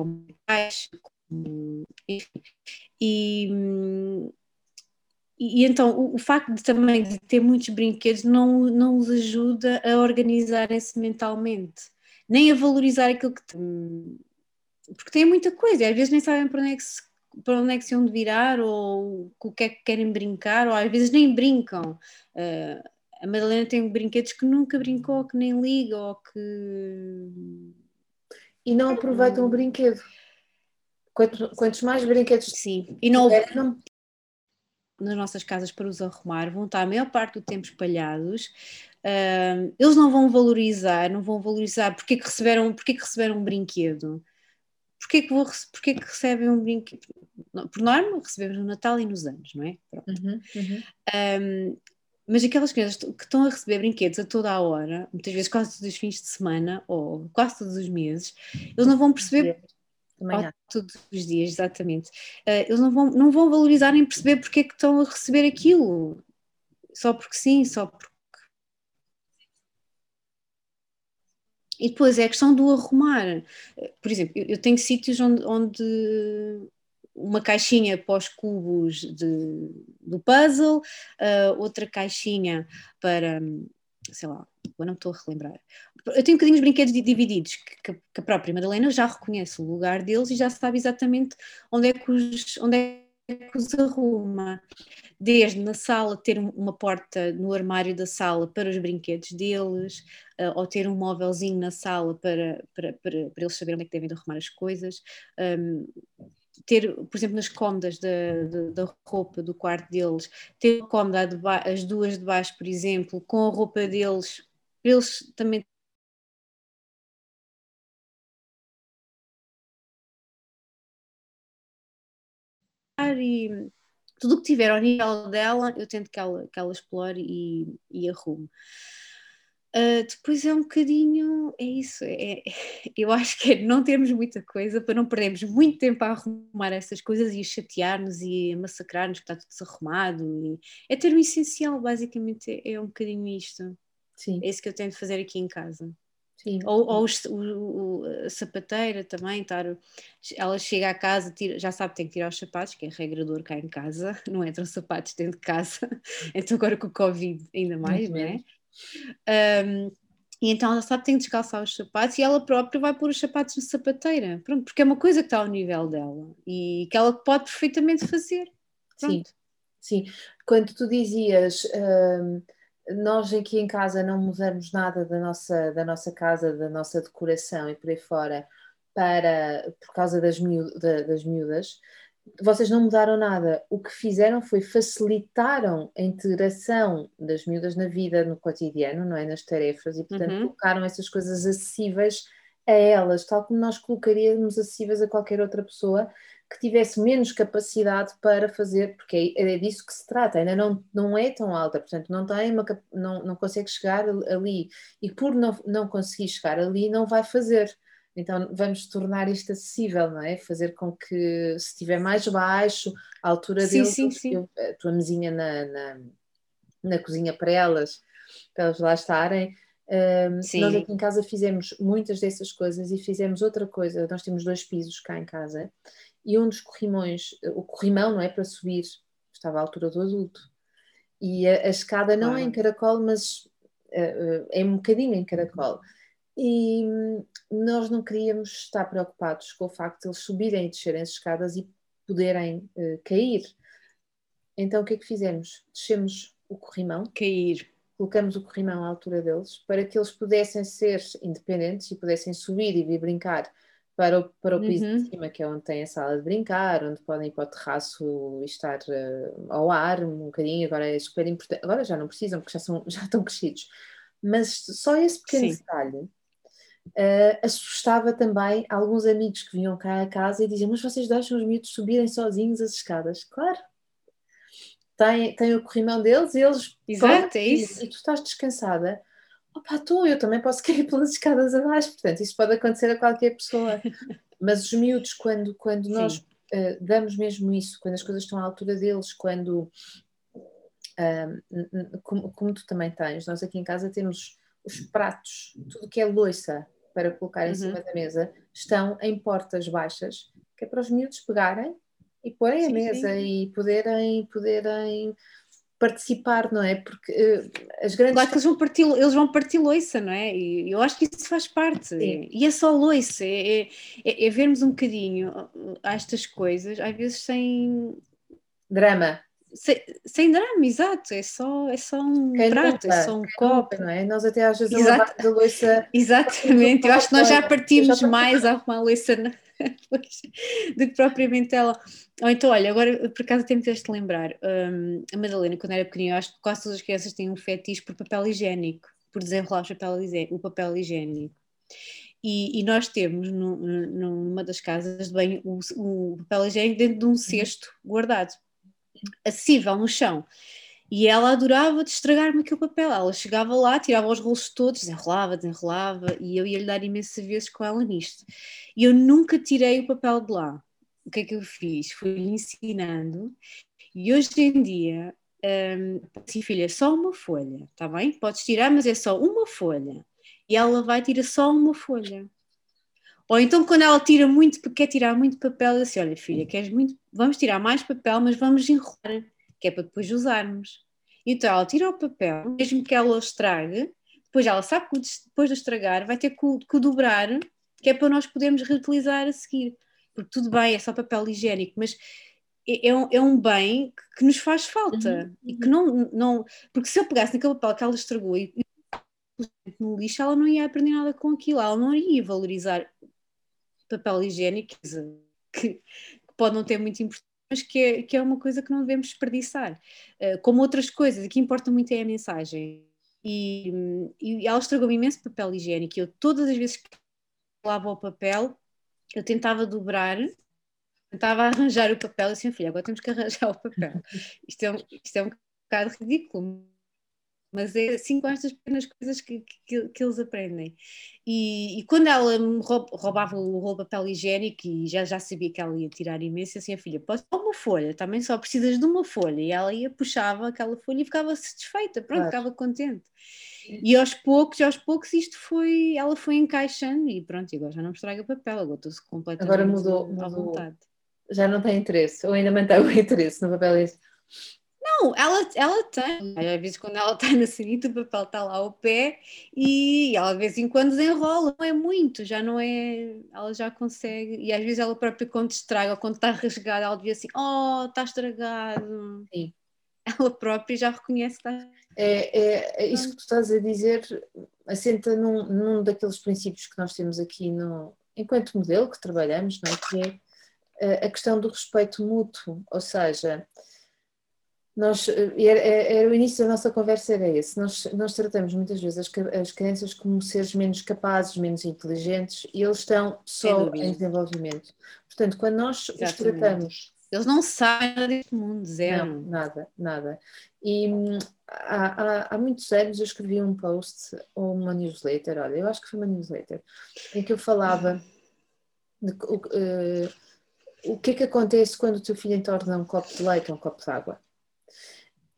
enfim. E, e, então o, o, facto de também de ter muitos brinquedos não, não os ajuda a organizarem-se mentalmente, nem a valorizar aquilo que tem porque têm muita coisa, e às vezes nem sabem para onde é que se, para onde é que se onde virar ou com o que é que querem brincar, ou às vezes nem brincam. Uh, a Madalena tem brinquedos que nunca brincou, que nem liga, ou que. E não aproveitam o brinquedo. Quantos, quantos mais brinquedos. Sim, e não, não nas nossas casas para os arrumar, vão estar a maior parte do tempo espalhados. Uh, eles não vão valorizar, não vão valorizar porque é que receberam, porque é que receberam um brinquedo porquê que, vou, porquê que recebem um brinquedo? Por norma, recebemos no Natal e nos anos, não é? Uhum, uhum. Um, mas aquelas crianças que estão a receber brinquedos a toda a hora, muitas vezes quase todos os fins de semana ou quase todos os meses, eles não vão perceber. todos os dias, exatamente. Uh, eles não vão, não vão valorizar nem perceber porque é que estão a receber aquilo. Só porque sim, só porque E depois é a questão do arrumar. Por exemplo, eu tenho sítios onde, onde uma caixinha para os cubos de, do puzzle, uh, outra caixinha para, sei lá, agora não estou a relembrar. Eu tenho um bocadinho de brinquedos divididos, que, que, a própria Madalena já reconhece o lugar deles e já sabe exatamente onde é que os, onde é que os arruma desde na sala ter uma porta no armário da sala para os brinquedos deles, uh, ou ter um móvelzinho na sala para, para, para, para, eles saberem onde é que devem arrumar as coisas. Um, ter, por exemplo, nas cômodas da, da, da, roupa do quarto deles, ter uma cômoda, as duas de baixo, por exemplo, com a roupa deles, para eles também e tudo o que tiver ao nível dela, eu tento que ela, que ela explore e, e arrume. Uh, depois é um bocadinho, é isso, é, é, eu acho que é não termos muita coisa para não perdermos muito tempo a arrumar essas coisas e a chatear-nos e a massacrar-nos que está tudo desarrumado. É ter o essencial, basicamente, é, é um bocadinho isto. Sim. É isso que eu tento fazer aqui em casa. Sim. Ou, ou o, o, a sapateira também, estar, ela chega a casa, tira, já sabe que tem que tirar os sapatos, que é regrador cá em casa, não entram sapatos dentro de casa, então agora com o Covid ainda mais, não é? Um, e então ela sabe que tem que descalçar os sapatos e ela própria vai pôr os sapatos na sapateira, pronto, porque é uma coisa que está ao nível dela e que ela pode perfeitamente fazer. Pronto. Sim, sim. Quando tu dizias. Um nós aqui em casa não mudamos nada da nossa, da nossa casa, da nossa decoração e por aí fora, para, por causa das, miú das miúdas. Vocês não mudaram nada. O que fizeram foi facilitaram a integração das miúdas na vida, no cotidiano, não é? Nas tarefas, e portanto uhum. colocaram essas coisas acessíveis a elas, tal como nós colocaríamos acessíveis a qualquer outra pessoa que tivesse menos capacidade para fazer, porque é, é disso que se trata, ainda não, não é tão alta, portanto não, tem uma, não, não consegue chegar ali e por não, não conseguir chegar ali não vai fazer. Então vamos tornar isto acessível, não é? Fazer com que se estiver mais baixo, a altura sim, deles, sim, sim. Eu, a tua mesinha na, na, na cozinha para elas, para elas lá estarem, um, nós aqui em casa fizemos muitas dessas coisas e fizemos outra coisa. Nós temos dois pisos cá em casa e um dos corrimões, o corrimão, não é? Para subir, estava à altura do adulto. E a, a escada não é em caracol, mas uh, é um bocadinho em caracol. E hum, nós não queríamos estar preocupados com o facto de eles subirem e descerem as escadas e poderem uh, cair. Então o que é que fizemos? Descemos o corrimão. Cair colocamos o corrimão à altura deles para que eles pudessem ser independentes e pudessem subir e vir brincar para o, para o piso uhum. de cima, que é onde tem a sala de brincar, onde podem ir para o terraço e estar uh, ao ar um bocadinho. Agora é super importante. Agora já não precisam, porque já, são, já estão crescidos. Mas só esse pequeno Sim. detalhe uh, assustava também alguns amigos que vinham cá a casa e diziam: Mas vocês deixam os miúdos subirem sozinhos as escadas? Claro, tem, tem o corrimão deles e eles. Exato, é isso. E, e tu estás descansada. Opa, tu, eu também posso cair pelas escadas abaixo, portanto, isso pode acontecer a qualquer pessoa. Mas os miúdos, quando, quando nós uh, damos mesmo isso, quando as coisas estão à altura deles, quando. Uh, como, como, tu também tens, nós aqui em casa temos os pratos, tudo que é louça para colocar em uhum. cima da mesa, estão em portas baixas, que é para os miúdos pegarem e porem a mesa sim. e poderem, poderem participar, não é? Porque uh, as grandes. Claro que eles vão partir, eles vão partir loiça, não é? E eu acho que isso faz parte. Sim. E é só loiça, é, é, é, vermos um bocadinho estas coisas, às vezes sem. Drama. Sem, sem drama, exato, é só, é só um Quem prato, é só um copo. não é? Nós até às vezes Exato. a louça. Exatamente, eu acho que nós já partimos mais a arrumar a louça do que propriamente ela. Ou então, olha, agora por acaso me fizeste lembrar, um, a Madalena, quando era pequenina, acho que quase todas as crianças têm um fetiche por papel higiênico, por desenrolar o papel, o papel higiênico. E, e, nós temos no, numa das casas de banho o, o, papel higiênico dentro de um cesto guardado, acessível no chão. E ela adorava estragar-me aquele papel. Ela chegava lá, tirava os rolos todos, desenrolava, desenrolava, e eu ia lhe dar imensas vezes com ela nisto. E eu nunca tirei o papel de lá. O que é que eu fiz? Fui-lhe ensinando, e hoje em dia, hum, assim, filha, só uma folha, está bem? Podes tirar, mas é só uma folha. E ela vai tirar só uma folha. Ou então, quando ela tira muito, quer tirar muito papel, assim: olha, filha, queres muito, vamos tirar mais papel, mas vamos enrolar que é para depois usarmos. Então ela tira o papel, mesmo que ela o estrague, depois ela sabe que depois de estragar vai ter que o, dobrar, que é para nós podermos reutilizar a seguir. Porque tudo bem, é só papel higiênico, mas é, é um, é um bem que, que, nos faz falta. Uhum, E que não, não. Porque se eu pegasse naquele papel que ela estragou e, no lixo, ela não ia aprender nada com aquilo, ela não iria valorizar papel higiênico que, que pode não ter muito importância mas que é, que é uma coisa que não devemos desperdiçar. Uh, como outras coisas, o que importa muito é a mensagem. E, e ela estragou-me imenso papel higiênico. Eu, todas as vezes que lavo o papel, eu tentava dobrar, tentava arranjar o papel, assim, filha, agora temos que arranjar o papel. Isto é, isto é um bocado ridículo, mas é assim com estas pequenas coisas que, que, que eles aprendem. E, e, quando ela me roubava o papel higiênico e já, já sabia que ela ia tirar imenso, assim, a filha, posso uma folha, também só precisas de uma folha. E ela ia, puxava aquela folha e ficava satisfeita, pronto, claro. ficava contente. E aos poucos, aos poucos, isto foi, ela foi encaixando e pronto, agora já não me estraga papel, agora estou-se completamente agora mudou, à mudou. vontade. Já não tem interesse, ou ainda mantém o interesse no papel higiênico? Não, ela, ela tem. Às vezes, quando ela está na sanita, o papel está lá ao pé e ela de vez em quando desenrola. Não é muito, já não é. Ela já consegue. E às vezes ela própria, quando estraga, quando está rasgada, ela devia assim: Oh, está estragado. Sim. ela própria já reconhece que está. É, é, é isso que tu estás a dizer, assenta num, num daqueles princípios que nós temos aqui no, enquanto modelo que trabalhamos, não é? que é eh, a questão do respeito mútuo, ou seja, nós, eh, era, era, o início da nossa conversa era esse, nós, nós tratamos muitas vezes as, as crianças como seres menos capazes, menos inteligentes e eles estão só em desenvolvimento. Portanto, quando nós Exatamente. os tratamos... Eles não sabem nada deste mundo, zero. Não, nada, nada. E há, há, há, muitos anos eu escrevi um post ou uma newsletter, olha, eu acho que foi uma newsletter, em que eu falava de, uh, o que é que acontece quando o teu filho entorna um copo de leite ou um copo de água?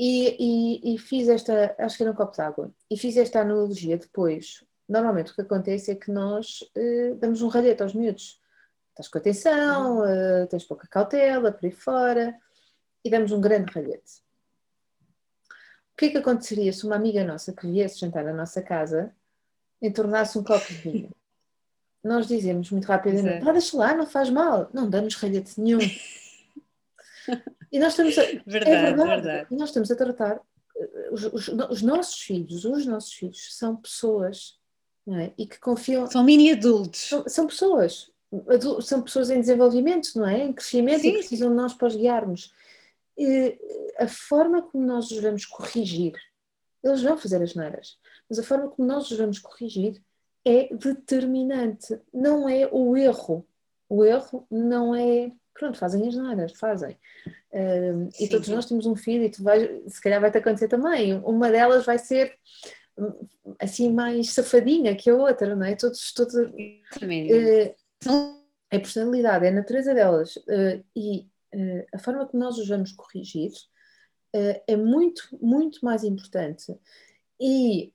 E, e, e, fiz esta, acho que era um copo de água, e fiz esta analogia depois. Normalmente o que acontece é que nós uh, damos um ralhete aos miúdos. Estás com atenção, uh, tens pouca cautela, por aí fora, e damos um grande ralhete. O que é que aconteceria se uma amiga nossa que viesse jantar na nossa casa entornasse um copo de vinho? nós dizemos muito rapidamente, ah, deixa lá, não faz mal, não damos ralhete nenhum. e nós estamos a, verdade, é verdade, verdade. E nós estamos a tratar eh, os, os, os, nossos filhos, os nossos filhos são pessoas é? e que confiam. São mini adultos. São, são pessoas, são pessoas em desenvolvimento, não é? Em crescimento Sim. e precisam de nós para os guiarmos. E a forma como nós os vamos corrigir, eles vão fazer as neiras, mas a forma como nós os vamos corrigir é determinante, não é o erro. O erro não é. Pronto, fazem as neiras, fazem. Uh, e todos nós temos um filho e tu vais, se calhar vai-te acontecer também. Uma delas vai ser hum, assim mais safadinha que a outra, não é? Todos, todos uh, é a personalidade, é a natureza delas uh, e uh, a forma como nós os vamos corrigir é muito, muito mais importante. E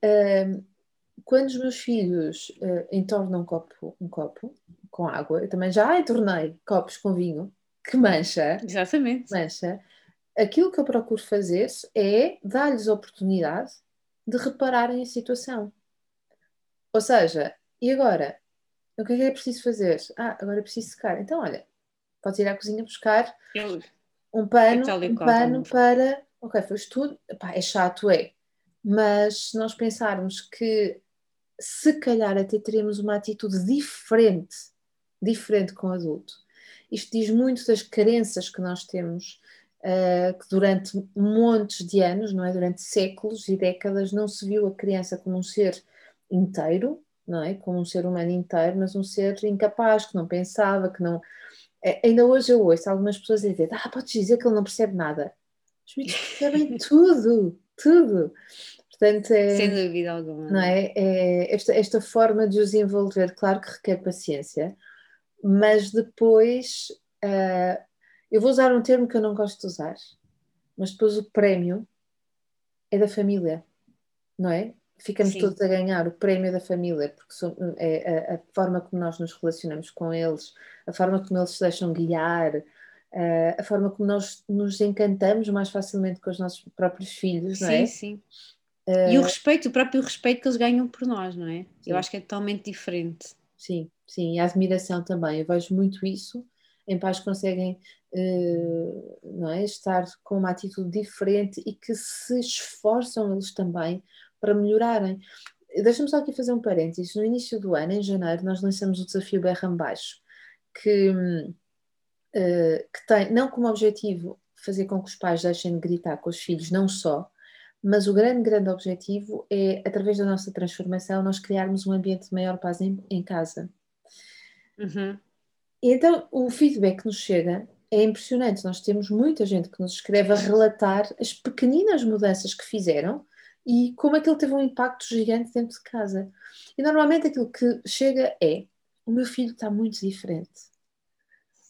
quando os meus filhos uh, entornam um copo, um copo com água, eu também já entornei copos com vinho, que mancha. Exatamente. Mancha. Aquilo que eu procuro fazer é dar-lhes a oportunidade de repararem a situação. Ou seja, e agora? O que é que é preciso fazer? Ah, agora é preciso secar. Então, olha, podes ir à cozinha buscar eu... um pano, um pano para. Ok, foi tudo. Epá, é chato, é. Mas se nós pensarmos que se calhar até teremos uma atitude diferente, diferente com o adulto. Isto diz muito das crenças que nós temos, uh, que durante montes de anos, não é? Durante séculos e décadas não se viu a criança como um ser inteiro, não é? Como um ser humano inteiro, mas um ser incapaz, que não pensava, que não. É, ainda hoje eu ouço algumas pessoas dizer: Ah, podes dizer que ele não percebe nada. Os miúdos percebem tudo, tudo. Portanto, é, Sem dúvida alguma. Não é? é esta, esta forma de os envolver, claro que requer paciência, mas depois uh, eu vou usar um termo que eu não gosto de usar, mas depois o prémio é da família, não é? Ficamos Sim. todos a ganhar o prémio da família, porque é a, forma como nós nos relacionamos com eles, a forma como eles se deixam guiar, uh, a forma como nós nos encantamos mais facilmente com os nossos próprios filhos, não é? Sim, sim. Uh, e o respeito, o próprio respeito que eles ganham por nós, não é? Sim. Eu acho que é totalmente diferente. Sim, sim, e a admiração também. Eu vejo muito isso. Em pais conseguem uh, não é, estar com uma atitude diferente e que se esforçam eles também para melhorarem. Deixa-me só aqui fazer um parênteses. No início do ano, em janeiro, nós lançamos o desafio Berram Baixo, que, uh, que tem não como objetivo fazer com que os pais deixem de gritar com os filhos, não só, mas o grande, grande objetivo é, através da nossa transformação, nós criarmos um ambiente de maior paz em, em casa. Uhum. E então, o feedback que nos chega é impressionante. Nós temos muita gente que nos escreve a relatar as pequeninas mudanças que fizeram e como aquilo teve um impacto gigante dentro de casa. E normalmente aquilo que chega é: o meu filho está muito diferente.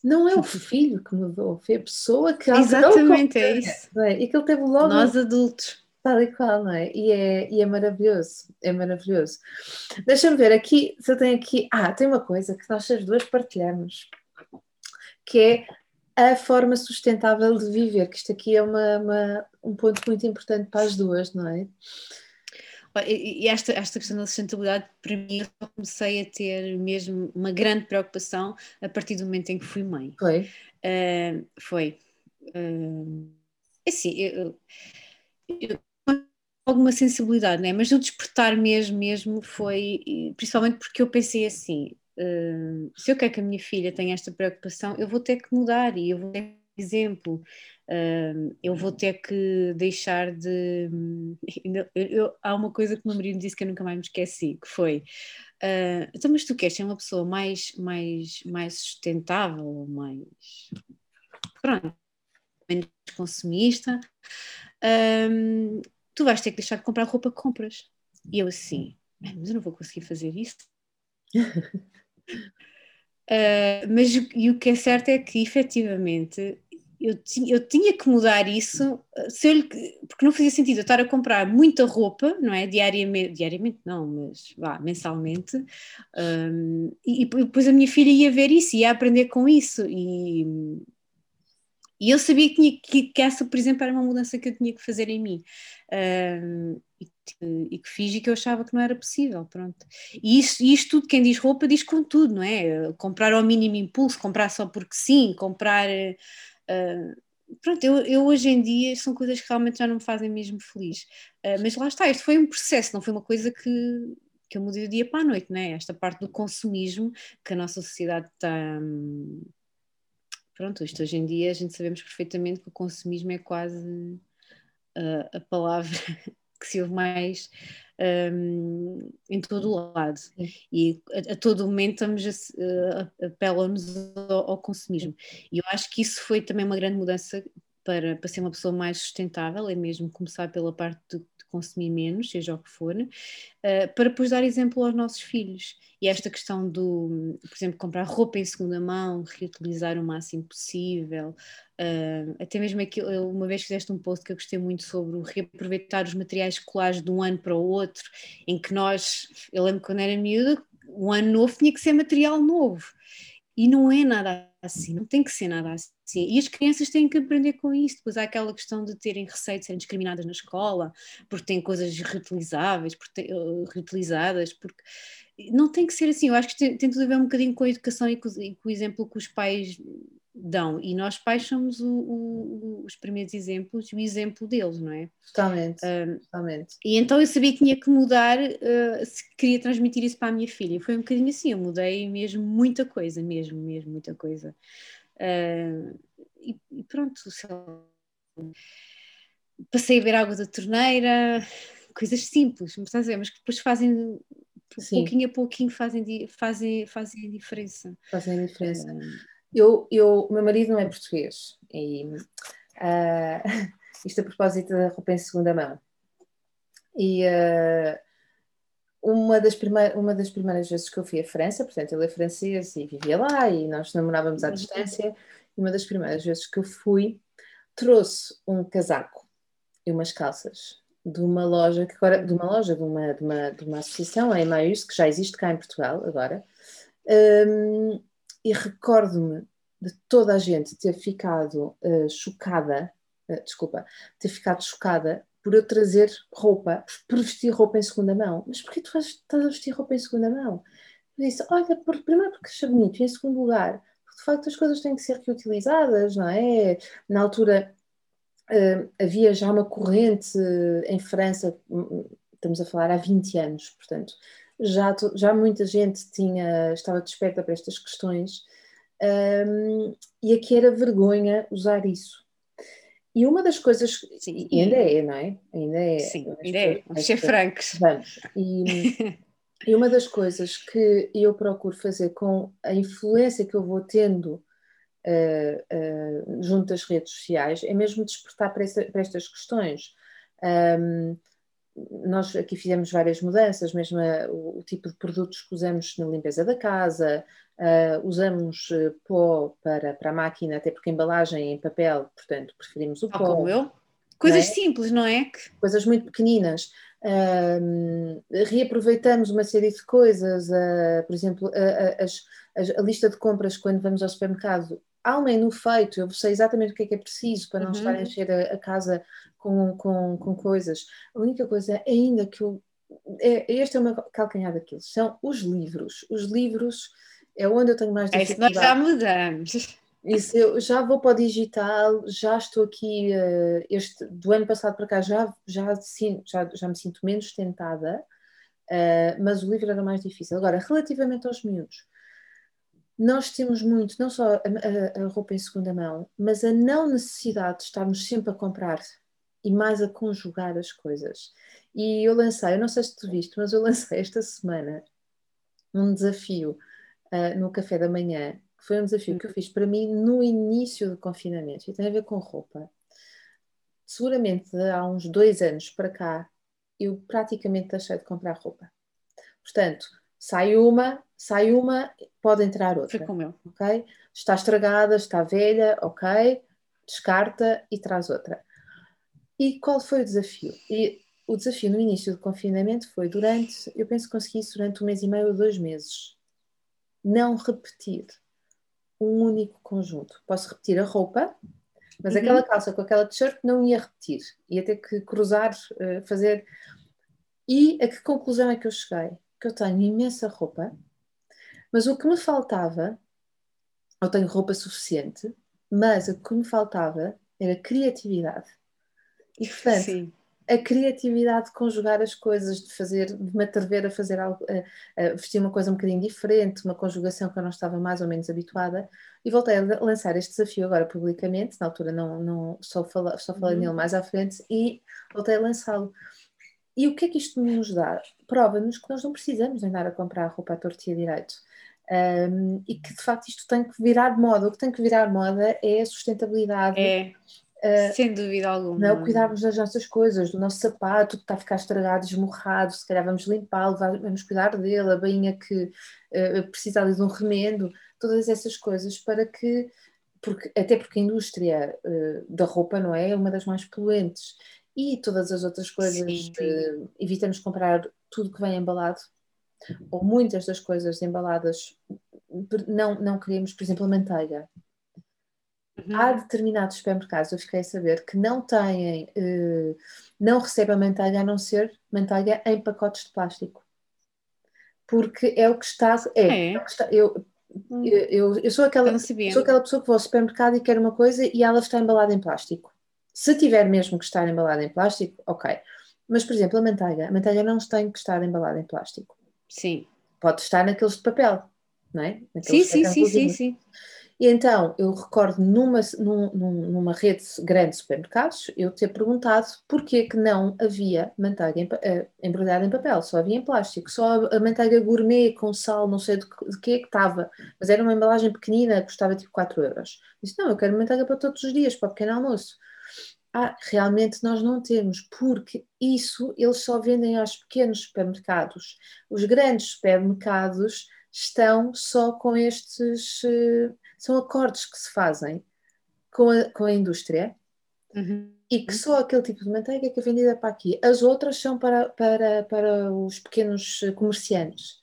Não é o filho que mudou, foi a pessoa que Exatamente, é isso. É? E que ele teve logo. Nós adultos. Tal e qual, não é? E é, e é maravilhoso, é maravilhoso. Deixa-me ver aqui, se eu tenho aqui. Ah, tem uma coisa que nós as duas partilhamos, que é a forma sustentável de viver, que isto aqui é uma, uma um ponto muito importante para as duas, não é? E esta, esta questão da sustentabilidade, para mim, eu comecei a ter mesmo uma grande preocupação a partir do momento em que fui mãe. Foi? Uh, foi. Uh, é assim, eu, eu, alguma sensibilidade, né? mas o despertar mesmo, mesmo foi, principalmente porque eu pensei assim, uh, se eu quero que a minha filha tenha esta preocupação, eu vou ter que mudar e eu vou ter que exemplo, uh, eu vou ter que deixar de. Eu, eu, há uma coisa que o meu marido disse que eu nunca mais me esqueci, que foi. Uh, então, mas tu queres ser uma pessoa mais, mais, mais sustentável, mais. Pronto, menos consumista, um, tu vais ter que deixar de comprar roupa que compras. E eu assim, mas eu não vou conseguir fazer isso. uh, mas e o que é certo é que efetivamente eu, tinha, eu tinha que mudar isso, se eu, porque não fazia sentido eu estar a comprar muita roupa, não é? Diariamente, diariamente não, mas vá, mensalmente, um, e, e depois a minha filha ia ver isso, ia aprender com isso, e, e eu sabia que, tinha, que, que, essa, por exemplo, era uma mudança que eu tinha que fazer em mim. E, e, que fiz e que eu achava que não era possível, pronto. E isto, isto tudo, quem diz roupa, diz com tudo, não é? Comprar ao mínimo impulso, comprar só porque sim, comprar... Uh, pronto, eu, eu, hoje em dia são coisas que realmente já não me fazem mesmo feliz. Uh, mas lá está, isto foi um processo, não foi uma coisa que, que eu mudei do dia para a noite, não é? Esta parte do consumismo que a nossa sociedade está... Hum, pronto, isto hoje em dia a gente sabemos perfeitamente que o consumismo é quase uh, a palavra que se ouve mais um, em todo o lado. E a, a, todo momento estamos a, apelam-nos ao, ao, consumismo. E eu acho que isso foi também uma grande mudança para, para ser uma pessoa mais sustentável, é mesmo começar pela parte de, de consumir menos, seja o que for, uh, para depois dar exemplo aos nossos filhos. E esta questão do, por exemplo, comprar roupa em segunda mão, reutilizar o máximo possível, uh, até mesmo aquilo, uma vez fizeste um post que eu gostei muito sobre o reaproveitar os materiais escolares de um ano para o outro, em que nós, eu lembro quando era miúda, um ano novo tinha que ser material novo. E não é nada assim, não tem que ser nada assim. E as crianças têm que aprender com isso. Depois há aquela questão de terem receio de serem discriminadas na escola, porque têm coisas reutilizáveis, porque uh, reutilizadas, porque não tem que ser assim. Eu acho que tem, tem tudo a ver um bocadinho com a educação e com, e com o exemplo que os pais dão. E nós pais somos o, o, os primeiros exemplos e o exemplo deles, não é? Totalmente, um, totalmente. E então eu sabia que tinha que mudar uh, se queria transmitir isso para a minha filha. Foi um bocadinho assim, eu mudei mesmo muita coisa, mesmo, mesmo, muita coisa. Uh, e, e, pronto, passei a ver água da torneira, coisas simples, mas, mas que depois fazem Sim. pouquinho a pouquinho fazem, fazem, fazem diferença. Fazem diferença. Eu, eu, meu marido não é português e uh, isto a propósito da roupa em segunda mão. E uh, uma, das uma das primeiras vezes que eu fui à França, portanto, ele é francês e vivia lá e nós namorávamos à uhum. distância, e uma das primeiras vezes que eu fui, trouxe um casaco e umas calças de uma loja que agora, de uma loja, de uma, de uma, de uma associação, a Emmaüs, que já existe cá em Portugal agora, um, e recordo-me de toda a gente ter ficado uh, chocada, uh, desculpa, ter ficado chocada por eu trazer roupa, por vestir roupa em segunda mão. Mas porquê tu estás a vestir roupa em segunda mão? Eu disse, olha, por, primeiro porque achei bonito, e em segundo lugar, porque de facto as coisas têm que ser reutilizadas, não é? Na altura uh, havia já uma corrente em França, hum, hum, estamos a falar há 20 anos, portanto, já, já muita gente tinha, estava desperta para estas questões um, e aqui era vergonha usar isso. E uma das coisas, Sim. e ainda é, não é? Ainda é. Sim, ainda é, vamos ser francos. Vamos. E, e uma das coisas que eu procuro fazer com a influência que eu vou tendo Uh, uh, junto das redes sociais é mesmo despertar para, essa, para estas questões. Um, nós aqui fizemos várias mudanças, mesmo a, o, o, tipo de produtos que usamos na limpeza da casa, uh, usamos uh, pó para, para a máquina, até porque a embalagem em papel, portanto, preferimos o pó. Como eu. Coisas não é? simples, não é? Coisas muito pequeninas. Uh, reaproveitamos uma série de coisas, por exemplo, a, a, a, lista de compras quando vamos ao supermercado há um menu feito, eu sei exatamente o que é que é preciso para não uhum. estar a encher a, a, casa com, com, com coisas. A única coisa ainda que eu. É, este é o meu calcanhar daquilo, são os livros. Os livros é onde eu tenho mais dificuldade. É isso nós já mudamos. Isso, eu já vou para o digital, já estou aqui, uh, este, do ano passado para cá já, já, já, já me sinto menos tentada, uh, mas o livro era mais difícil. Agora, relativamente aos miúdos, nós temos muito, não só a, a, a, roupa em segunda mão, mas a não necessidade de estarmos sempre a comprar e mais a conjugar as coisas. E eu lancei, eu não sei se tu viste, mas eu lancei esta semana um desafio uh, no café da manhã, que foi um desafio que eu fiz para mim no início do confinamento, e tem a ver com roupa. Seguramente há uns dois anos para cá, eu praticamente deixei de comprar roupa. Portanto, sai uma, sai uma, pode entrar outra. Foi como eu. Ok? Está estragada, está velha, ok, descarta e traz outra. E qual foi o desafio? E o desafio no início do confinamento foi durante, eu penso que consegui isso durante um mês e meio ou dois meses, não repetir um único conjunto. Posso repetir a roupa, mas uhum. aquela calça com aquela t-shirt não ia repetir, ia ter que cruzar, uh, fazer. E a que conclusão é que eu cheguei? Que eu tenho imensa roupa, mas o que me faltava, eu tenho roupa suficiente, mas o que me faltava era criatividade. E portanto, Sim a criatividade de conjugar as coisas, de fazer, de me atrever a fazer algo, a, a vestir uma coisa um bocadinho diferente, uma conjugação que eu não estava mais ou menos habituada, e voltei a lançar este desafio agora publicamente, na altura não, não só, fala, só falei uhum. nele mais à frente, e voltei a lançá-lo. E o que é que isto nos dá? Prova-nos que nós não precisamos andar a comprar roupa à torta direito. Um, e que de facto isto tem que virar moda. O que tem que virar moda é a sustentabilidade, é. Uh, Sem dúvida alguma. Não, cuidarmos das nossas coisas, do nosso sapato que está a ficar estragado, esmorrado, se calhar vamos limpá-lo, vamos cuidar dele, a bainha que uh, precisa de um remendo, todas essas coisas para que, porque, até porque a indústria uh, da roupa não é? é uma das mais poluentes e todas as outras coisas, uh, evitamos comprar tudo que vem embalado ou muitas das coisas embaladas não, não queremos, por exemplo, a manteiga Uhum. Há determinados supermercados, eu fiquei a saber, que não têm, uh, não recebem a manteiga a não ser manteiga em pacotes de plástico. Porque é o que está. É, é. é que está, eu, hum. eu, eu, eu, sou aquela, sou aquela pessoa que vou ao supermercado e quer uma coisa e ela está embalada em plástico. Se tiver mesmo que estar embalada em plástico, ok. Mas, por exemplo, a manteiga, a manteiga não tem que estar embalada em plástico. Sim. Pode estar naqueles de papel, não é? Naqueles sim, sim, sim, sim, sim. E então eu recordo numa, numa rede grande de supermercados eu ter perguntado porquê que não havia manteiga em, uh, embrulhada em papel, só havia em plástico, só a, a manteiga gourmet com sal, não sei de, de que é que estava, mas era uma embalagem pequenina, custava tipo 4 euros. Disse, não, eu quero manteiga para todos os dias, para o pequeno almoço. Ah, realmente nós não temos, porque isso eles só vendem aos pequenos supermercados. Os grandes supermercados estão só com estes. São acordos que se fazem com a, com a indústria uhum. e que só aquele tipo de manteiga que é vendida para aqui. As outras são para, para, para os pequenos comerciantes.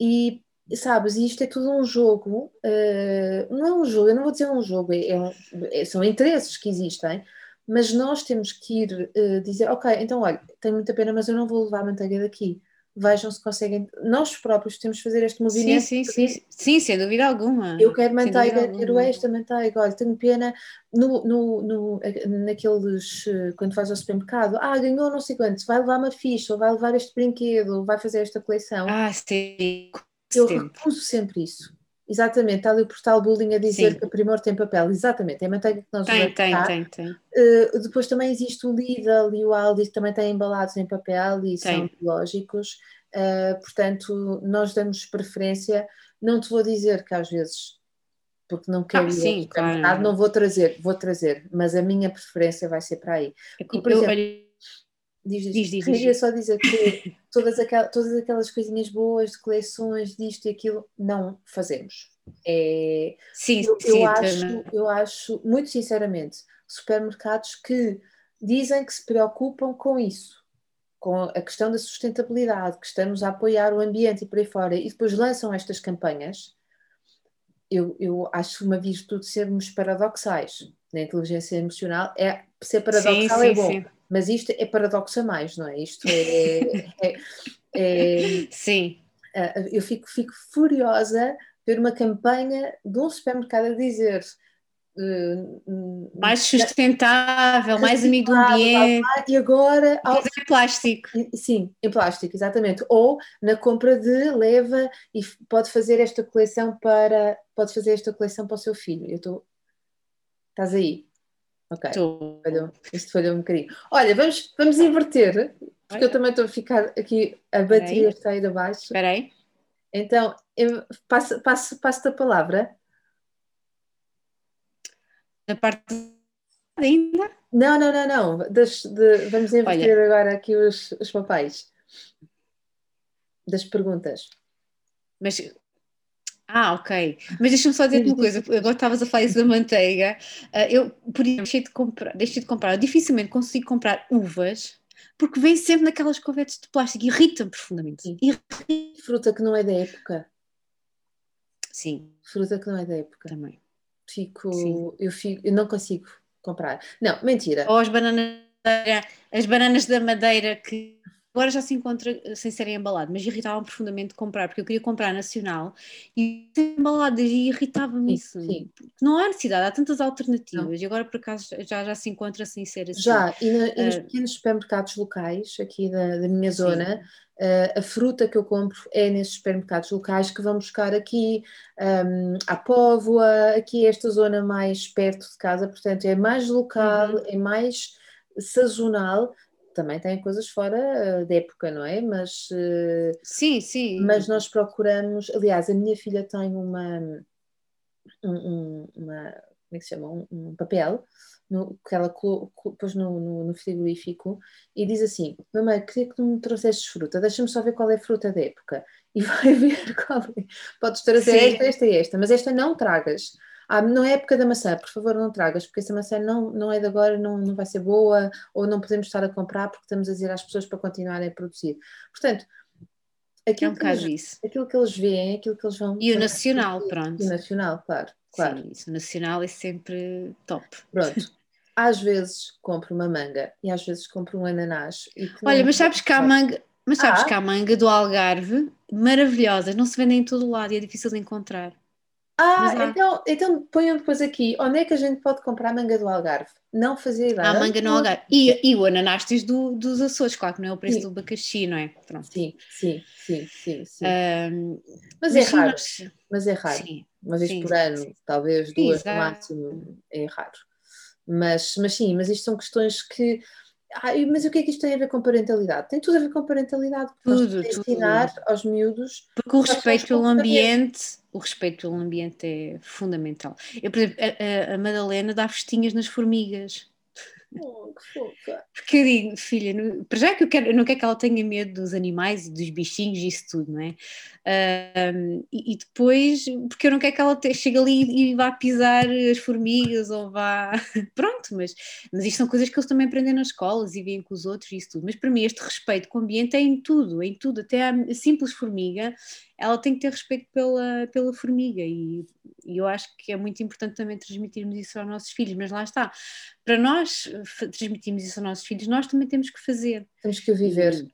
E sabes, isto é tudo um jogo, uh, não é um jogo, eu não vou dizer um jogo, é, é, é são interesses que existem, mas nós temos que ir uh, dizer, ok, então olha, tem muita pena, mas eu não vou levar a manteiga daqui vejam se conseguem. Nós próprios temos de fazer este movimento. Sim, sim, sim, sim, sem dúvida alguma. Eu quero manteiga, quero esta manteiga, olha, tenho pena no, no, no, naqueles, eh, quando faz ao supermercado, ah, ganhou não sei quantos, vai levar uma ficha, ou vai levar este brinquedo, ou vai fazer esta coleção. Ah, sim. Eu recuso sempre isso. Exatamente, está ali o portal bullying a dizer Sim. que a Primor tem papel, exatamente, é a manteiga que nós tem, tem, tem, tem. Uh, depois também existe o Lidl e o Aldi que também têm embalados em papel e tem. são biológicos, uh, portanto nós damos preferência, não te vou dizer que às vezes, porque não quero ah, ir sim, claro. não vou trazer, vou trazer, mas a minha preferência vai ser para aí. É e, por exemplo, eu, Diz, diz, diz, Queria só dizer que todas, aquelas, todas aquelas coisinhas boas de coleções, disto e aquilo, não fazemos. É, sim, eu, sim, eu acho, eu acho, muito sinceramente, supermercados que dizem que se preocupam com isso, com a questão da sustentabilidade, que estamos a apoiar o ambiente e por aí fora, e depois lançam estas campanhas, eu, eu acho uma virtude sermos paradoxais na inteligência emocional. É, ser paradoxal sim, é sim, bom. Mas isto é paradoxo a mais, não é? Isto é. é, é Sim. eu fico, fico furiosa ver uma campanha de um supermercado a dizer uh, mais sustentável, mais amigo do ambiente. E agora. Ao... É plástico. Sim, em plástico, exatamente. Ou na compra de leva e pode fazer esta coleção para. Pode fazer esta coleção para o seu filho. Eu estou. Estás aí? Ok. Falhou. Isto falhou um bocadinho. Olha, vamos, vamos inverter, porque Olha. eu também estou a ficar aqui, a bateria está aí abaixo. Espera aí. Então, eu passo, passo, a palavra. Da parte ainda? Não, não, não, não. De, vamos inverter Olha. agora aqui os, os papéis das perguntas. Mas ah, ok. Mas deixa-me só dizer uma coisa, agora estavas a falar isso da manteiga. Uh, eu, por isso, deixei de comprar, deixei de comprar. Eu dificilmente consigo comprar uvas porque vem sempre naquelas covetes de plástico, irrita-me profundamente. Irrita Fruta que não é da época. Sim. Fruta que não é da época. Também. Fico, Sim. eu fico, eu não consigo comprar. Não, mentira. Ou as bananas, as bananas da madeira que Agora já se encontra eh, sem serem embaladas, mas irritava-me profundamente comprar, porque eu queria comprar nacional e embaladas e irritava-me isso. Sim. Não há necessidade, há tantas alternativas não. e agora por acaso já, já se encontra sem ser assim. Já, e, na, e nos uh, pequenos supermercados locais aqui da, da minha zona, uh, a fruta que eu compro é nesses supermercados locais que vão buscar aqui um, à Póvoa, aqui esta zona mais perto de casa, portanto é mais local, uhum. é mais sazonal também tem coisas fora eh, da época, não é? Mas, eh, sim, sim. Mas nós procuramos, aliás, a minha filha tem uma, um, uma como é que se chama? Um, um papel no, que ela pôs no, no, no, frigorífico e diz assim: Mamãe, queria que tu me trouxesses fruta, deixa-me só ver qual é a fruta da época. E vai ver qual é. Podes trazer Sim. esta, esta e esta, mas esta não tragas ah, não é época da maçã, por favor não tragas, porque essa maçã não, não é de agora, não, não vai ser boa, ou não podemos estar a comprar porque estamos a dizer às pessoas para continuarem a produzir. Portanto, aquilo, é um que, eles, aquilo que eles veem, aquilo que eles vão... E o nacional, pronto. E o nacional, claro, claro. Sim, isso, o nacional é sempre top. Pronto. Às vezes compro uma manga e às vezes compro um ananás. Olha, mas sabes que há manga... Mas sabes ah. que há manga do Algarve maravilhosas, não se vendem em todo lado e é difícil de encontrar. Ah, então, então ponham depois aqui, onde é que a gente pode comprar manga do Algarve? Não fazia ideia. Há manga no Algarve. E, e o ananástis do, dos Açores, claro que não é o preço sim. do abacaxi, não é? Pronto. Sim, sim, sim, sim. sim. Mas, é raro. Mas, mas é raro. Sim, Uma vez sim, por ano, talvez duas no máximo, é raro. Mas, mas sim, mas isto são questões que ah, mas o que é que isto tem a ver com parentalidade? Tem tudo a ver com parentalidade, tudo, nós ensinar tudo. aos miúdos. Porque o respeito pelo ambiente, o respeito pelo ambiente é fundamental. Eu, por exemplo, a, a Madalena dá festinhas nas formigas. Que fofa. Porque filha, para já que eu, quero, eu não quero que ela tenha medo dos animais e dos bichinhos e isso tudo, não é? Um, e, e, depois, porque eu não quero que ela te, chegue ali e vá pisar as formigas ou vá. Pronto, mas, mas isto são coisas que eles também aprendem nas escolas e veem com os outros e isso tudo. Mas para mim, este respeito com o ambiente é em tudo, em tudo. Até a simples formiga, ela tem que ter respeito pela, pela formiga e, e eu acho que é muito importante também transmitirmos isso aos nossos filhos. Mas lá está, para nós transmitirmos isso aos nossos filhos, nós também temos que fazer. Temos que o viver.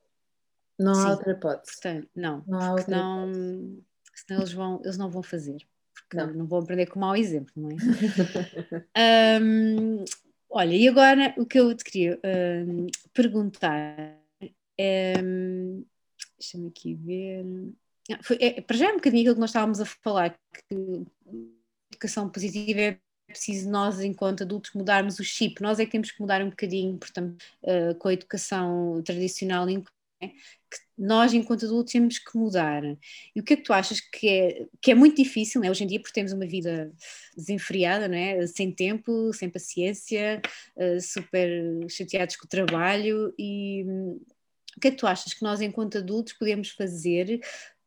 Não há outra hipótese. Portanto, não, não há outra senão, hipótese. senão eles, vão, eles não vão fazer. Porque não. não vão aprender com mau exemplo, não é? um, olha, e agora o que eu te queria um, perguntar é. Deixa-me aqui ver. Ah, foi, é, para já é um bocadinho aquilo que nós estávamos a falar, que educação positiva é preciso nós, enquanto adultos, mudarmos o chip. Nós é que temos que mudar um bocadinho, portanto, uh, com a educação tradicional, é? que nós, enquanto adultos, temos que mudar. E o que é que tu achas que é, que é muito difícil, né? hoje em dia, porque temos uma vida desenfreada, não é? sem tempo, sem paciência, uh, super chateados com o trabalho, e o que é que tu achas que nós, enquanto adultos, podemos fazer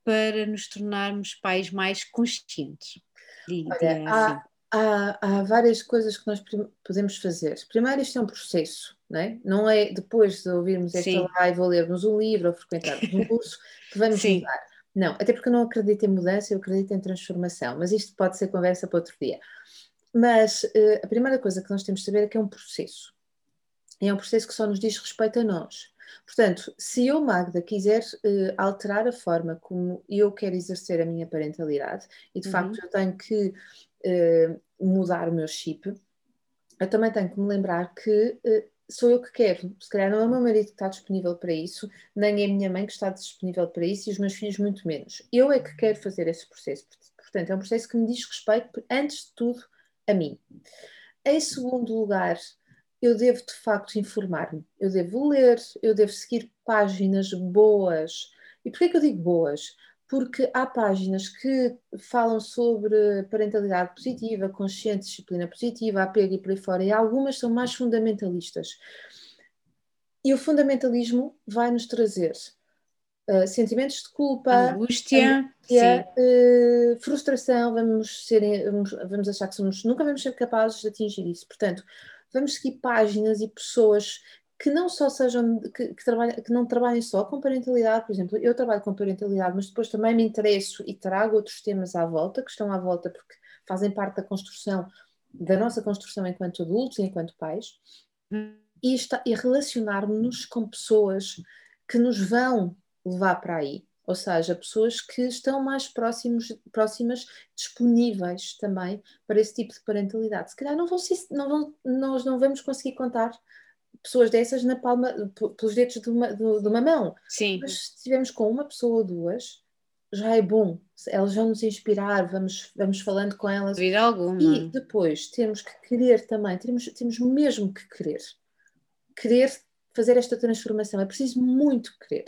para nos tornarmos pais mais conscientes? Olha, há, há, há, várias coisas que nós podemos fazer. Primeiro, isto é um processo, não é? Não é depois de ouvirmos esta Sim. live ou lermos um livro ou frequentarmos um curso que vamos Sim. mudar. Não, até porque eu não acredito em mudança, eu acredito em transformação, mas isto pode ser conversa para outro dia. Mas uh, a primeira coisa que nós temos de saber é que é um processo. É um processo que só nos diz respeito a nós. Portanto, se eu, Magda, quiser uh, alterar a forma como eu quero exercer a minha parentalidade, e de uhum. facto eu tenho que uh, mudar o meu chip, eu também tenho que me lembrar que uh, sou eu que quero. Se calhar não é o meu marido que está disponível para isso, nem é a minha mãe que está disponível para isso, e os meus filhos muito menos. Eu é que quero fazer esse processo. Portanto, é um processo que me diz respeito, antes de tudo, a mim. Em segundo lugar, eu devo de facto informar-me, eu devo ler, eu devo seguir páginas boas. E porquê que eu digo boas? Porque há páginas que falam sobre parentalidade positiva, consciente, disciplina positiva, apego e por aí fora, e algumas são mais fundamentalistas. E o fundamentalismo vai nos trazer uh, sentimentos de culpa, angústia, angústia uh, frustração, vamos, ser, vamos, vamos achar que somos, nunca vamos ser capazes de atingir isso. Portanto, vamos seguir páginas e pessoas que não só sejam, que, que, que não trabalhem só com parentalidade, por exemplo, eu trabalho com parentalidade, mas depois também me interesso e trago outros temas à volta, que estão à volta porque fazem parte da construção, da nossa construção enquanto adultos e enquanto pais, e, e relacionar-nos com pessoas que nos vão levar para aí. Ou seja, pessoas que estão mais próximos, próximas, disponíveis também para esse tipo de parentalidade. Se calhar não vão, nós não vamos conseguir contar pessoas dessas na palma, pelos dedos de uma, de, de uma mão. Sim. Mas se estivermos com uma pessoa ou duas, já é bom. Elas vão nos inspirar, vamos, vamos falando com elas. Vida alguma. E depois temos que querer também, temos, temos mesmo que querer. Querer fazer esta transformação. É preciso muito querer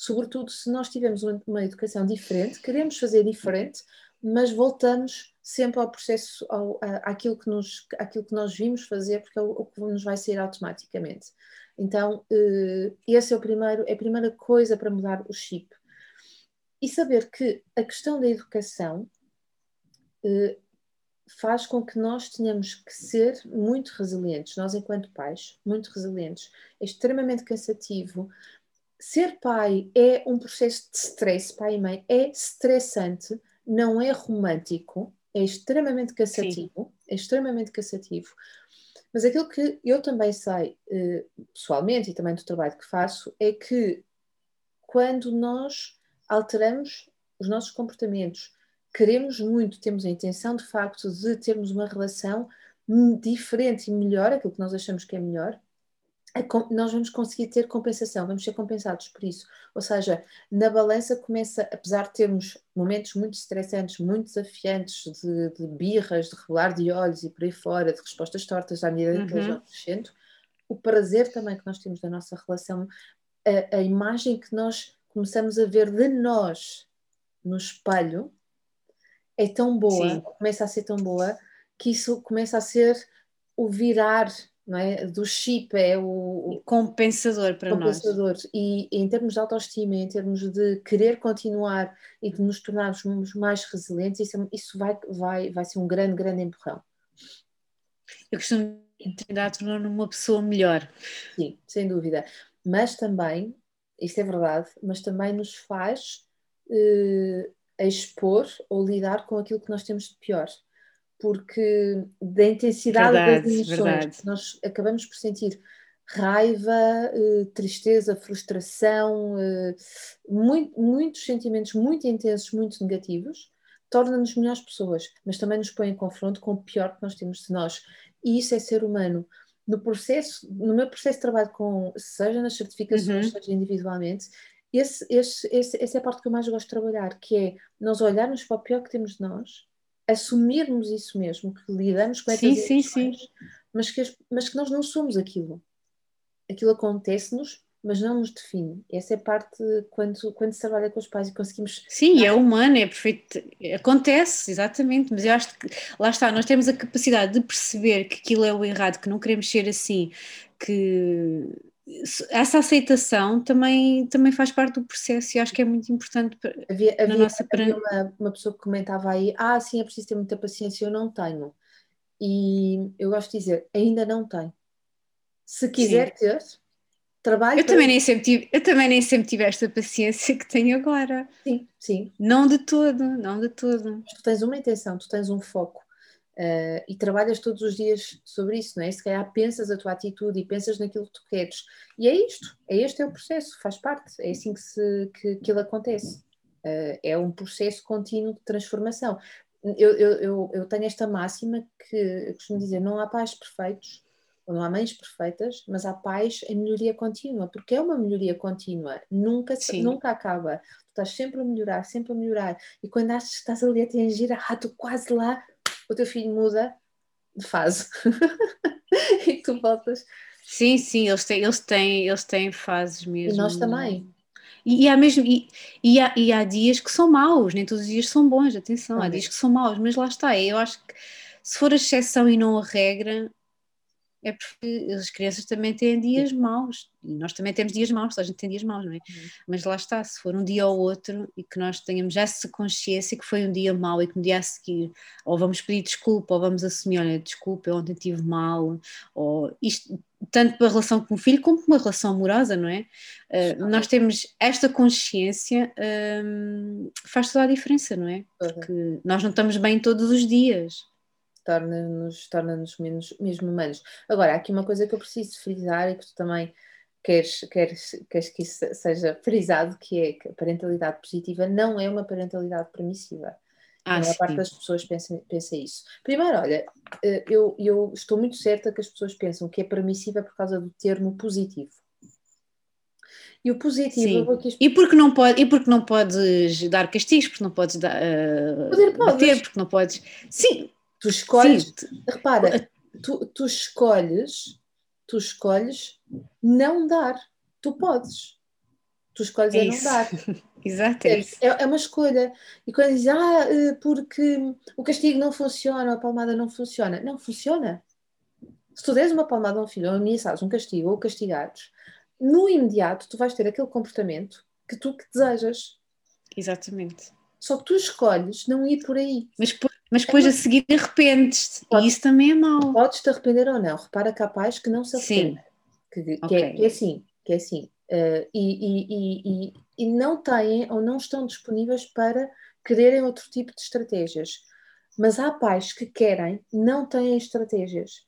sobretudo se nós tivermos uma educação diferente, queremos fazer diferente, mas voltamos sempre ao processo, ao, àquilo, que nos, àquilo que nós vimos fazer, porque é o, o que nos vai sair automaticamente. Então, uh, esse é, o primeiro, é a primeira coisa para mudar o chip. E saber que a questão da educação uh, faz com que nós tenhamos que ser muito resilientes, nós enquanto pais, muito resilientes. É extremamente cansativo, ser pai é um processo de stress, pai e mãe, é estressante, não é romântico, é extremamente cansativo, Sim. é extremamente cansativo. Mas aquilo que eu também sei, eh, pessoalmente, e também do trabalho que faço, é que quando nós alteramos os nossos comportamentos, queremos muito, temos a intenção de facto de termos uma relação diferente e melhor, aquilo que nós achamos que é melhor, nós vamos conseguir ter compensação, vamos ser compensados por isso. Ou seja, na balança começa, apesar de termos momentos muito estressantes, muito desafiantes, de, de birras, de revelar de olhos e por aí fora, de respostas tortas à medida uhum. que eles vão crescendo, o prazer também que nós temos da nossa relação, a, a imagem que nós começamos a ver de nós no espelho é tão boa, Sim. começa a ser tão boa, que isso começa a ser o virar não é? do chip é o, compensador para compensador. nós. E em termos de autoestima, em termos de querer continuar e de nos tornarmos mais resilientes, isso, é, isso vai, vai, vai ser um grande, grande empurrão. Eu costumo tentar tornar-me uma pessoa melhor. Sim, sem dúvida. Mas também, isto é verdade, mas também nos faz eh, expor ou lidar com aquilo que nós temos de pior porque da intensidade verdade, das emoções nós acabamos por sentir raiva, eh, tristeza, frustração, eh, muito, muitos sentimentos muito intensos, muito negativos, torna-nos melhores pessoas, mas também nos põe em confronto com o pior que nós temos de nós. E isso é ser humano. No processo, no meu processo de trabalho com, seja nas certificações, uhum. seja individualmente, esse, esse, esse, essa é a parte que eu mais gosto de trabalhar, que é nós olharmos para o pior que temos de nós assumirmos isso mesmo, que lidamos com essas sim, sim, sim. Mas, que, mas que nós não somos aquilo. Aquilo acontece-nos, mas não nos define. Essa é parte quando, quando se trabalha com os pais e conseguimos. Sim, é humano, é perfeito. Acontece, exatamente, mas eu acho que lá está, nós temos a capacidade de perceber que aquilo é o errado, que não queremos ser assim, que essa aceitação também, também faz parte do processo e acho que é muito importante havia, na havia, nossa havia uma, uma pessoa que comentava aí, ah, sim, é preciso ter muita paciência, eu não tenho. E eu gosto de dizer, ainda não tenho. Se quiser sim. ter, trabalhe. Eu também, nem sempre tive, eu também nem sempre tive esta paciência que tenho agora. Sim, sim. Não de todo, não de todo. Tu tens uma intenção, tu tens um foco. Uh, e trabalhas todos os dias sobre isso, não é? Se calhar pensas a tua atitude e pensas naquilo que tu queres. E é isto, é este é o processo, faz parte, é assim que, se, que, que ele acontece. Uh, é um processo contínuo de transformação. Eu, eu, eu, eu, tenho esta máxima que eu costumo dizer: não há pais perfeitos, ou não há mães perfeitas, mas há pais em melhoria contínua, porque é uma melhoria contínua, nunca, nunca acaba. Tu estás sempre a melhorar, sempre a melhorar. E quando achas que estás ali a atingir, ah, tu quase lá, o teu filho muda de fase e tu voltas. Sim, sim, eles têm, eles têm, eles têm fases mesmo. E nós também. E, e, há mesmo, e, e, há, e há dias que são maus, nem todos os dias são bons, atenção, há dias que são maus, mas lá está, eu acho que se for a exceção e não a regra, é porque as crianças também têm dias maus e nós também temos dias maus, a gente tem dias maus, não é? Uhum. Mas lá está, se for um dia ou outro e que nós tenhamos essa consciência que foi um dia mau e que no dia a seguir ou vamos pedir desculpa ou vamos assumir, olha, desculpa, eu ontem tive mal, ou isto, tanto para a relação com o filho como com uma relação amorosa, não é? Uh, nós temos esta consciência, um, faz toda a diferença, não é? Porque nós não estamos bem todos os dias torna-nos torna menos mesmo humanos. Agora, há aqui uma coisa que eu preciso frisar e que tu também queres, queres, queres que isso seja frisado, que é que a parentalidade positiva não é uma parentalidade permissiva. Ah, a maior parte das pessoas pensa, pensa isso. Primeiro, olha, eh, eu, eu estou muito certa que as pessoas pensam que é permissiva por causa do termo positivo. E o positivo. Sim. E porque não pode, e porque não podes dar castigos, porque não podes dar uh, Poder, bater, porque não podes. Sim, Tu escolhes, Sim. repara, tu, tu escolhes, tu escolhes não dar. Tu podes. Tu escolhes é, é não dar. Exato, é, é, é, uma escolha. E quando dizes, ah, eh, porque o castigo não funciona, a palmada não funciona. Não funciona. Se tu deres uma palmada a um filho, ou ameaçares um castigo, ou castigares, no imediato tu vais ter aquele comportamento que tu que desejas. Exatamente. Só que tu escolhes não ir por aí. Mas mas depois a seguir arrependes-te. E isso também é mau. Podes-te arrepender ou não. Repara que há pais que não se arrependem. Que, que, okay. é, que, é, assim, que é assim. Uh, e, e, e, e, não têm ou não estão disponíveis para quererem outro tipo de estratégias. Mas há pais que querem, não têm estratégias.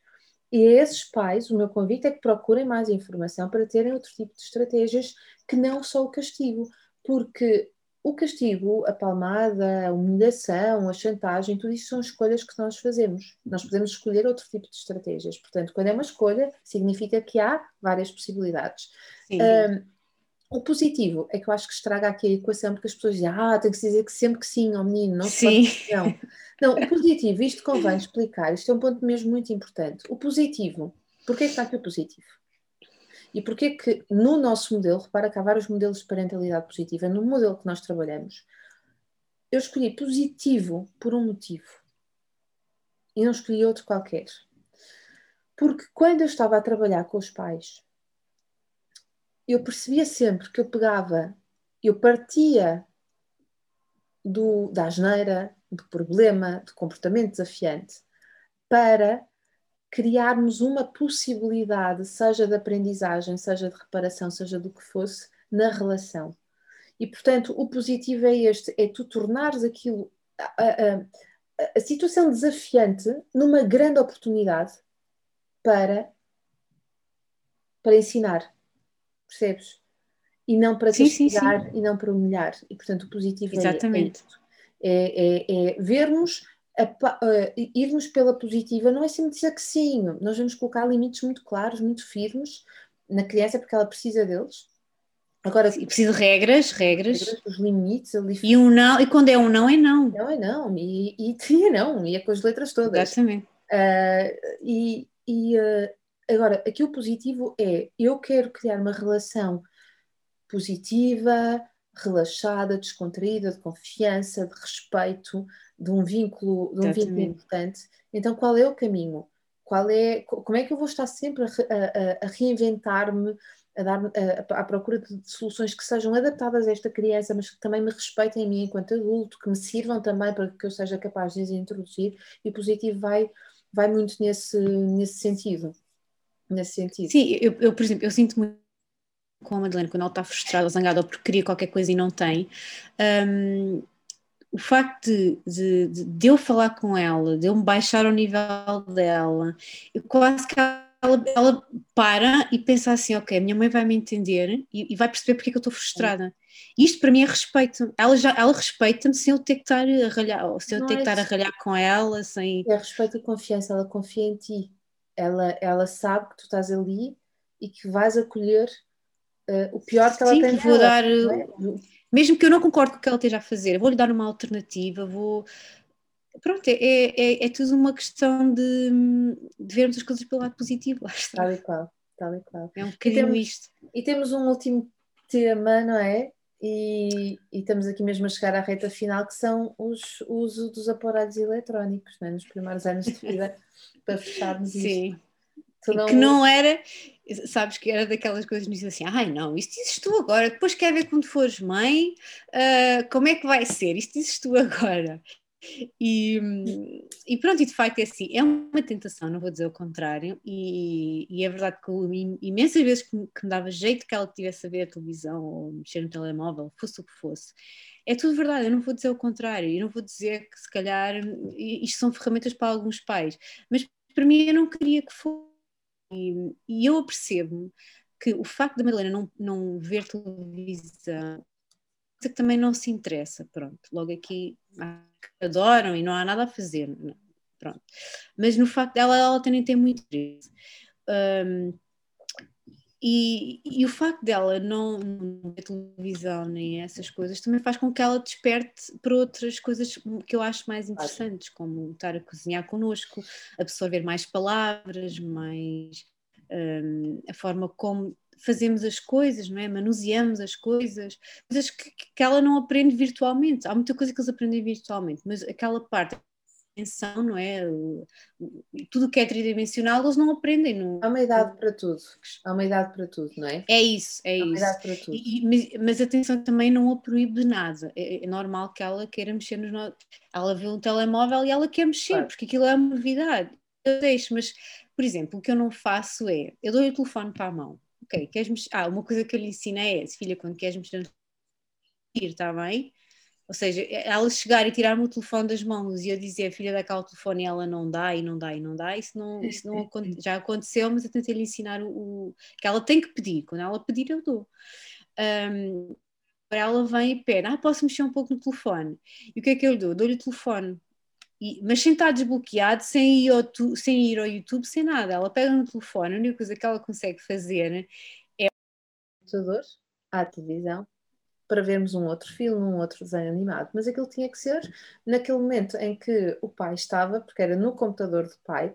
E a esses pais, o meu convite é que procurem mais informação para terem outro tipo de estratégias que não só o castigo. Porque o castigo, a palmada, a humilhação, a chantagem, tudo isso são escolhas que nós fazemos. Nós podemos escolher outro tipo de estratégias. Portanto, quando é uma escolha, significa que há várias possibilidades. Um, o positivo é que eu acho que estraga aqui a equação, porque as pessoas dizem, ah, tem que se dizer que sempre que sim, ao menino, não sim. pode não. Não, o positivo, isto convém explicar, isto é um ponto mesmo muito importante. O positivo, porquê é que está aqui o positivo? E porquê que no nosso modelo, repara que há vários modelos de parentalidade positiva, no modelo que nós trabalhamos, eu escolhi positivo por um motivo e não escolhi outro qualquer. Porque quando eu estava a trabalhar com os pais, eu percebia sempre que eu pegava, eu partia do, da asneira, do problema, do comportamento desafiante, para criarmos uma possibilidade, seja de aprendizagem, seja de reparação, seja do que fosse, na relação. E, portanto, o positivo é este: é tu tornares aquilo, a, a, a situação desafiante, numa grande oportunidade para, para ensinar. Percebes? E não para castigar e não para humilhar. E, portanto, o positivo Exatamente. é, é, é, é vermos a, uh, irmos pela positiva não é sempre dizer que sim, nós vamos colocar limites muito claros, muito firmes na criança porque ela precisa deles. Agora, e precisa de regras, regras, regras os limites ali. E um não, e quando é um não é não. Não é não, e, e, e é não, e é com as letras todas. Exatamente. Uh, e e uh, agora, aqui o positivo é eu quero criar uma relação positiva, relaxada, descontraída, de confiança, de respeito, de um vínculo, de um vínculo importante. Então, qual é o caminho? Qual é, como é que eu vou estar sempre a, a, a reinventar-me, a dar a, à procura de soluções que sejam adaptadas a esta criança, mas que também me respeitem a mim enquanto adulto, que me sirvam também para que eu seja capaz de as introduzir, e o positivo vai, vai muito nesse, nesse sentido. Nesse sentido. Sim, eu, eu por exemplo, eu sinto muito com a Madeleine, quando ela está frustrada ou zangada ou porque queria qualquer coisa e não tem, um, o facto de, de, de, eu falar com ela, de eu me baixar ao nível dela, eu quase que ela, ela para e pensa assim: ok, a minha mãe vai me entender e, e vai perceber porque é que eu estou frustrada. Isto para mim é respeito. Ela, já, ela respeita-me sem eu ter que estar a ralhar, ou sem eu ter que estar a ralhar com ela. Sem... É respeito e confiança, ela confia em ti. Ela, ela sabe que tu estás ali e que vais acolher uh, o pior que ela Sim, tem vou dar. É? Mesmo que eu não concorde com o que ela esteja a fazer, vou-lhe dar uma alternativa, vou. Pronto, é, é, é tudo uma questão de, de vermos as coisas pelo lado positivo. Tal e qual, tal e qual. É um bocadinho e temos, isto. E temos um último tema, não é? E, e, estamos aqui mesmo a chegar à reta final, que são os, o uso dos aparatos eletrónicos, é? nos primeiros anos de vida, para fecharmos Sim. isto. Não... Que não era, sabes que era daquelas coisas que dizem assim, ai não, isto dizes tu agora, depois quer ver quando fores mãe, uh, como é que vai ser, isto dizes tu agora. E, e, pronto, e de facto é assim, é uma tentação, não vou dizer o contrário, e, e é verdade que eu, imensas vezes que me, que me, dava jeito que ela tivesse a ver a televisão ou mexer no telemóvel, fosse o que fosse. É tudo verdade, eu não vou dizer o contrário, eu não vou dizer que se calhar isto são ferramentas para alguns pais, mas para mim eu não queria que fosse. E, eu apercebo que o facto da Madalena não, não ver televisão que também não se interessa, pronto, logo aqui adoram e não há nada a fazer, pronto. Mas no facto dela, ela também tem muito interesse. Um, e, e, o facto dela não ver televisão nem essas coisas também faz com que ela desperte para outras coisas que eu acho mais interessantes, como estar a cozinhar connosco, absorver mais palavras, mais um, a forma como fazemos as coisas, não é? manuseamos as coisas, coisas que, que ela não aprende virtualmente. Há muita coisa que eles aprendem virtualmente, mas aquela parte dimensão, não é? Tudo que é tridimensional eles não aprendem. No... Há uma idade para tudo. Há uma idade para tudo, não é? É isso, é Há uma isso. idade para tudo. E, mas, mas atenção também não a proíbe de nada. É, é, normal que ela queira mexer nos. No... Ela vê um telemóvel e ela quer mexer, claro. porque aquilo é uma novidade. Eu deixo, mas, por exemplo, o que eu não faço é eu dou o telefone para a mão ok, queres mexer? Ah, uma coisa que eu lhe ensinei é, filha, quando queres mexer está bem? Ou seja, ela chegar e tirar-me o telefone das mãos e eu dizer, filha, dá cá o telefone e ela não dá, e não dá, e não dá, isso não, isso não já aconteceu, mas eu tentei lhe ensinar o, o, que ela tem que pedir, quando ela pedir eu dou. Um, ela vem e pede, ah, posso mexer um pouco no telefone. E o que é que eu lhe dou? Dou-lhe o telefone e, mas sem estar desbloqueado, sem ir, ao tu, sem ir ao YouTube, sem nada. Ela pega no telefone, a única coisa que ela consegue fazer é. computador, à televisão, para vermos um outro filme, um outro desenho animado. Mas aquilo tinha que ser naquele momento em que o pai estava, porque era no computador do pai,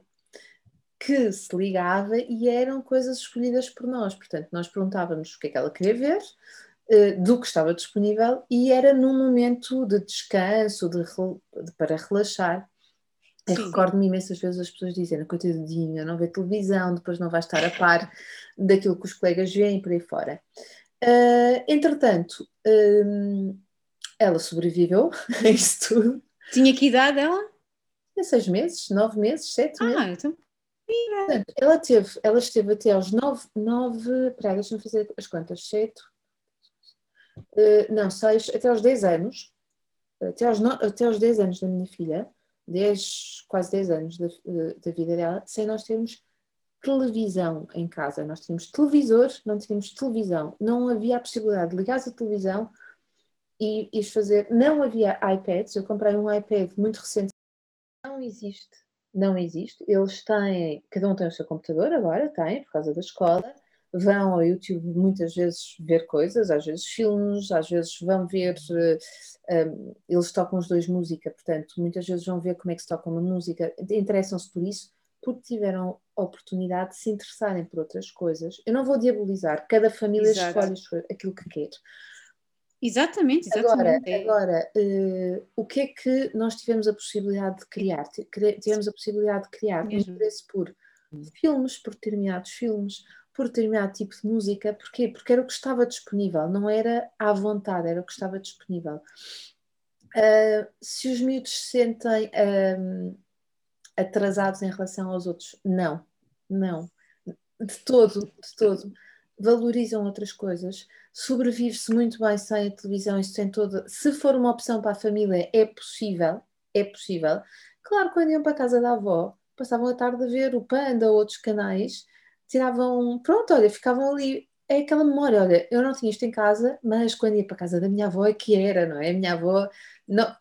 que se ligava e eram coisas escolhidas por nós. Portanto, nós perguntávamos o que é que ela queria ver, eh, do que estava disponível e era num momento de descanso, de, de para relaxar. Recordo-me imensas vezes as pessoas dizendo, coitadinha, não vê televisão, depois não vai estar a par daquilo que os colegas veem por aí fora. Uh, entretanto, um, ela sobreviveu a isso tudo. Tinha que idade ela? Tinha seis meses, nove meses, sete ah, meses. Então... Portanto, ela, teve, ela esteve até aos nove, nove, peraí, deixa-me fazer as contas, sete, uh, não, seis, até aos 10 anos, até aos, no, até aos 10 anos da minha filha, 10, quase 10 anos da, eh, da vida dela, sem nós termos televisão em casa. Nós tínhamos televisor, não tínhamos televisão. Não havia a possibilidade de ligar a televisão e, e fazer. Não havia iPads. Eu comprei um iPad muito recente. Não existe. Não existe. Eles têm. Cada um tem o seu computador agora, tem, por causa da escola vão ao YouTube muitas vezes ver coisas, às vezes filmes, às vezes vão ver, uh, eh, um, eles tocam os dois música, portanto, muitas vezes vão ver como é que se toca uma música, interessam-se por isso, porque tiveram a oportunidade de se interessarem por outras coisas. Eu não vou diabolizar, cada família Exato. escolhe aquilo que quer. Exatamente, exatamente. Agora, agora uh, o que é que nós tivemos a possibilidade de criar? Tivemos a possibilidade de criar um interesse por filmes, por determinados filmes, por determinado tipo de música. Porquê? Porque era o que estava disponível, não era à vontade, era o que estava disponível. Uh, se os miúdos se sentem um, atrasados em relação aos outros, não, não, de todo, de todo. valorizam outras coisas, sobrevive-se muito bem sem a televisão e sem toda. Se for uma opção para a família, é possível, é possível. Claro, quando iam para a casa da avó, passavam a tarde a ver o Panda ou outros canais, tiravam, pronto, olha, ficavam ali. É aquela memória, olha, eu não tinha isto em casa, mas quando ia para a casa da minha avó é que era, não é? A minha avó, não,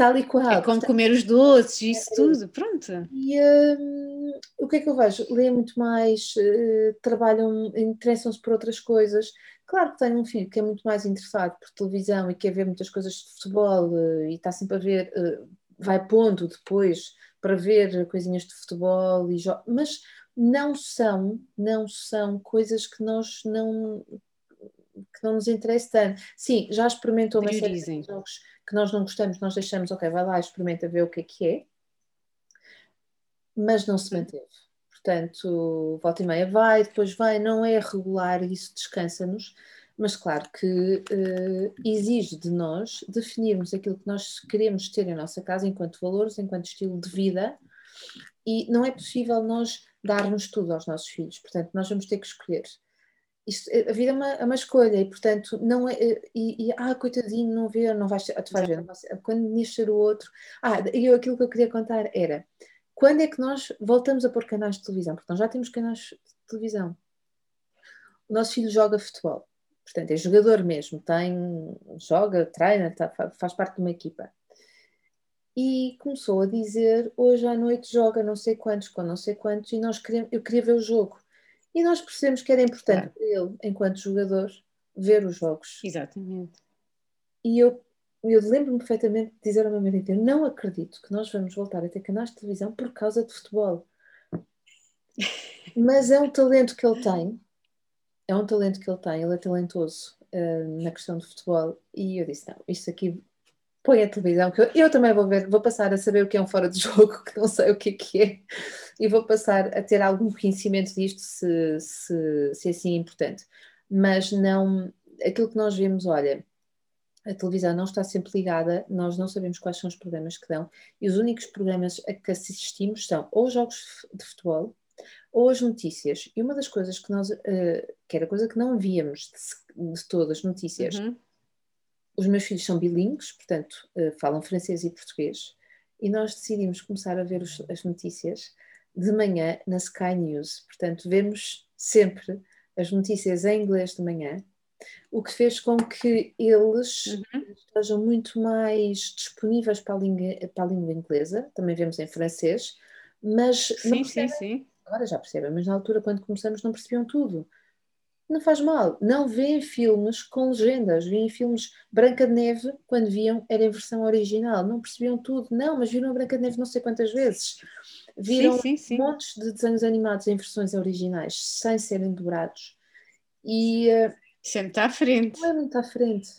tal e qual. É como comer os doces, isso é, tudo, pronto. E hum, o que é que eu vejo? Lêem muito mais, uh, trabalham, interessam-se por outras coisas. Claro que tenho um filho que é muito mais interessado por televisão e quer ver muitas coisas de futebol uh, e está sempre a ver, uh, vai pondo depois para ver coisinhas de futebol e mas não são, não são coisas que nós não que não nos interessa tanto. Sim, já experimentou uma série de jogos que nós não gostamos, nós deixamos, ok, vai lá, experimenta ver o que é que é, mas não se manteve. Portanto, volta e meia vai, depois vai, não é regular, isso descansa-nos, mas claro que uh, exige de nós definirmos aquilo que nós queremos ter em nossa casa enquanto valores, enquanto estilo de vida, e não é possível nós darmos tudo aos nossos filhos, portanto, nós vamos ter que escolher isto, a vida é uma, é uma, escolha e, portanto, não é. E, e, ah, coitadinho, não vê, não vais, tu vais ver. Quando nascer o outro. Ah, e eu, aquilo que eu queria contar era quando é que nós voltamos a pôr canais de televisão? Porque nós já temos canais de televisão. O nosso filho joga futebol, portanto, é jogador mesmo, tem, joga, treina, tá, faz parte de uma equipa. E começou a dizer: hoje à noite joga não sei quantos com não sei quantos, e nós queríamos, eu queria ver o jogo. E nós percebemos que era importante claro. para ele, enquanto jogador, ver os jogos. Exatamente. E eu, eu lembro-me perfeitamente de dizer ao meu marido: Eu não acredito que nós vamos voltar a ter canais de televisão por causa de futebol. Mas é um talento que ele tem, é um talento que ele tem, ele é talentoso uh, na questão de futebol. E eu disse: Não, isto aqui põe a televisão, que eu, eu, também vou ver, vou passar a saber o que é um fora de jogo, que não sei o que é que é, e vou passar a ter algum conhecimento disto se, se, se é assim importante. Mas não, aquilo que nós vemos, olha, a televisão não está sempre ligada, nós não sabemos quais são os programas que dão, e os únicos programas a que assistimos são ou jogos de futebol ou as notícias. E uma das coisas que nós, uh, que era coisa que não víamos de, de todas as notícias, uhum os meus filhos são bilíngues, portanto, uh, falam francês e português, e nós decidimos começar a ver os, as notícias de manhã na Sky News. Portanto, vemos sempre as notícias em inglês de manhã, o que fez com que eles uhum. estejam muito mais disponíveis para a, língua, para a língua inglesa, também vemos em francês, mas sim, sim, sim. agora já percebem, mas na altura quando começamos não percebiam tudo não faz mal. Não vêem filmes com legendas, vêem filmes Branca de Neve, quando viam, era em versão original, não percebiam tudo, não, mas viram a Branca de Neve não sei quantas vezes. Viram sim, sim, sim. montes de desenhos animados em versões originais, sem serem dobrados. E. Uh, Isso é muito à frente. Não é muito à frente.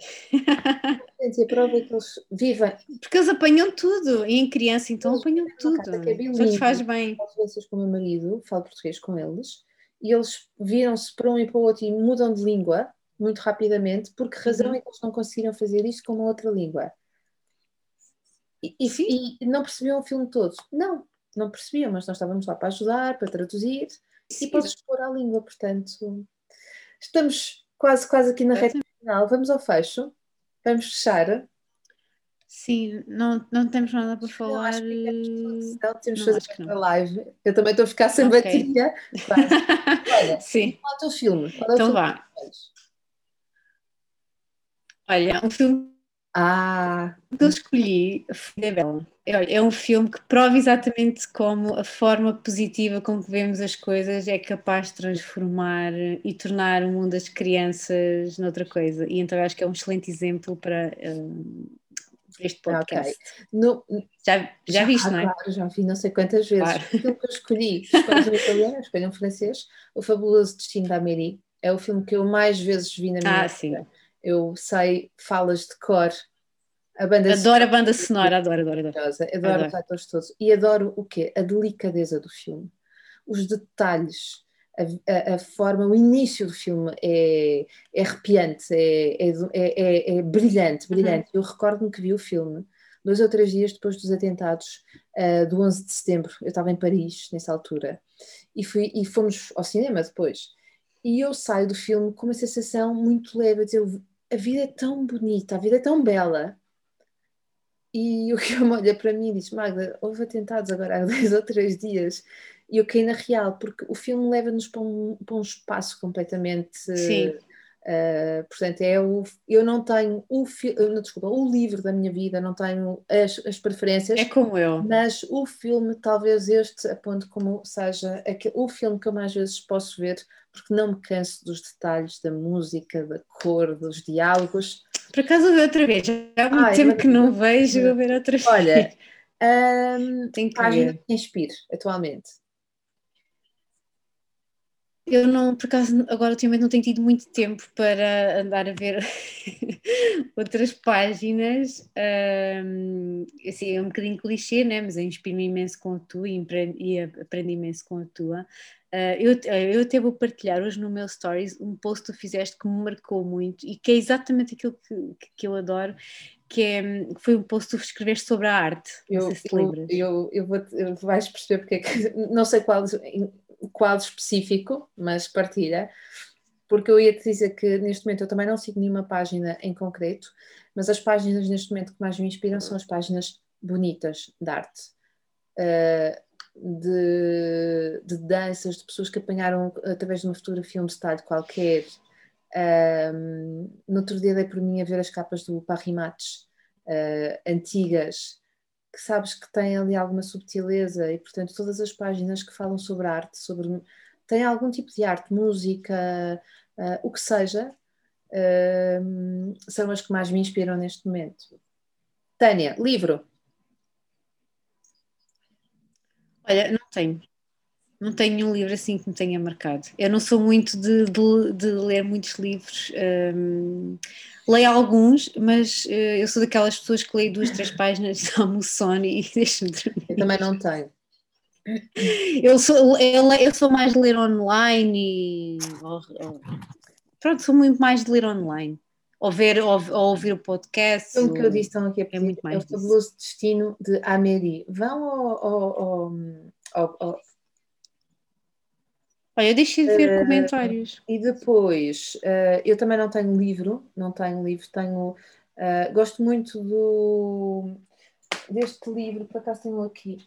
e a prova é que eles vivem. Porque eles apanham tudo, e em criança então eles apanham tudo. Que é bilíngue, faz bem. Às com o meu marido, falo português com eles e eles viram-se para um e para o outro e mudam de língua muito rapidamente, por que razão uhum. é que eles não conseguiram fazer isto com uma outra língua? E, e, e, não percebiam o filme todo? Não, não percebiam, mas nós estávamos lá para ajudar, para traduzir Sim. e para expor a língua, portanto estamos quase, quase aqui na reta final, vamos ao fecho, vamos fechar. Sim, não, não temos nada para falar. Acho que não, temos não, fazer a live. Eu também estou a ficar sem okay. bateria. Olha, Sim. Qual é o teu filme? Qual é então vá. Olha, um filme ah. que eu escolhi foi Bela. É, é um filme que prova exatamente como a forma positiva com que vemos as coisas é capaz de transformar e tornar o mundo das crianças noutra coisa. E então acho que é um excelente exemplo para. Um, este podcast. Okay. No, já, já, já viste, não é? Claro, já vi não sei quantas vezes. Claro. Aquilo que eu escolhi, escolhi um italiano, escolhi um francês, O Fabuloso Destino da Amélie, é o filme que eu mais vezes vi na minha ah, vida. Eu sei falas de cor. A banda adoro a banda sonora, adoro, adoro, adoro. Adoro, adoro os atores todos. E adoro o quê? A delicadeza do filme. Os detalhes a, a, forma, o início do filme é, é arrepiante, é, é, é, é brilhante, brilhante. Uhum. Eu recordo-me que vi o filme dois ou três dias depois dos atentados uh, do 11 de setembro. Eu estava em Paris nessa altura e, fui, e fomos ao cinema depois. e eu saio do filme com uma sensação muito leve, a dizer, a vida é tão bonita, a vida é tão bela. E o que olha para mim e diz, Magda, houve atentados agora há dois ou três dias e eu caí na real, porque o filme leva-nos para, um, para um espaço completamente Sim. Uh, portanto, é o, eu não tenho o, não, desculpa, o livro da minha vida, não tenho as, as preferências. É como eu. Mas o filme, talvez este aponte como seja aquele, o filme que eu mais vezes posso ver, porque não me canso dos detalhes da música, da cor, dos diálogos. Por acaso outra vez, há muito Ai, tempo que não vejo, vou ver outra vez. Olha, um, Tem que página ver. que inspire atualmente. Eu não, por acaso, agora ultimamente não tenho tido muito tempo para andar a ver outras páginas. Um, assim, é um bocadinho clichê, né? mas eu inspiro-me imenso com a tua e, e aprendo imenso com a tua. Uh, eu, eu até vou partilhar hoje no meu stories um post que tu fizeste que me marcou muito e que é exatamente aquilo que, que eu adoro, que é, foi um post que tu escreveste sobre a arte. Eu, não sei se eu, eu, eu, vou, eu vais perceber porque é que, não sei qual quadro específico, mas partilha, porque eu ia te dizer que neste momento eu também não sigo nenhuma página em concreto, mas as páginas neste momento que mais me inspiram são as páginas bonitas de arte. Uh, de, de, danças, de pessoas que apanharam através de uma fotografia um detalhe qualquer. Um, no outro dia dei por mim a ver as capas do Parrimates uh, antigas que sabes que tem ali alguma subtileza e, portanto, todas as páginas que falam sobre arte, sobre tem algum tipo de arte, música, uh, o que seja, uh, são as que mais me inspiram neste momento. Tânia, livro. Olha, não tenho. Não tenho nenhum livro assim que me tenha marcado. Eu não sou muito de, de, de ler muitos livros. Um, leio alguns, mas uh, eu sou daquelas pessoas que leio duas, três páginas, sono e deixo-me dormir. Eu também não tenho. Eu sou, eu, eu sou mais de ler online e. pronto, sou muito mais de ler online. Ou, ver, ou, ou ouvir o podcast. O que eu disse estão aqui a é, muito mais é o fabuloso destino de Amélie. Vão ao, ao, ao, ao Olha, eu deixei de ver uh, comentários. E depois, uh, eu também não tenho livro, não tenho livro, tenho. Uh, gosto muito do, deste livro, por acaso tenho aqui.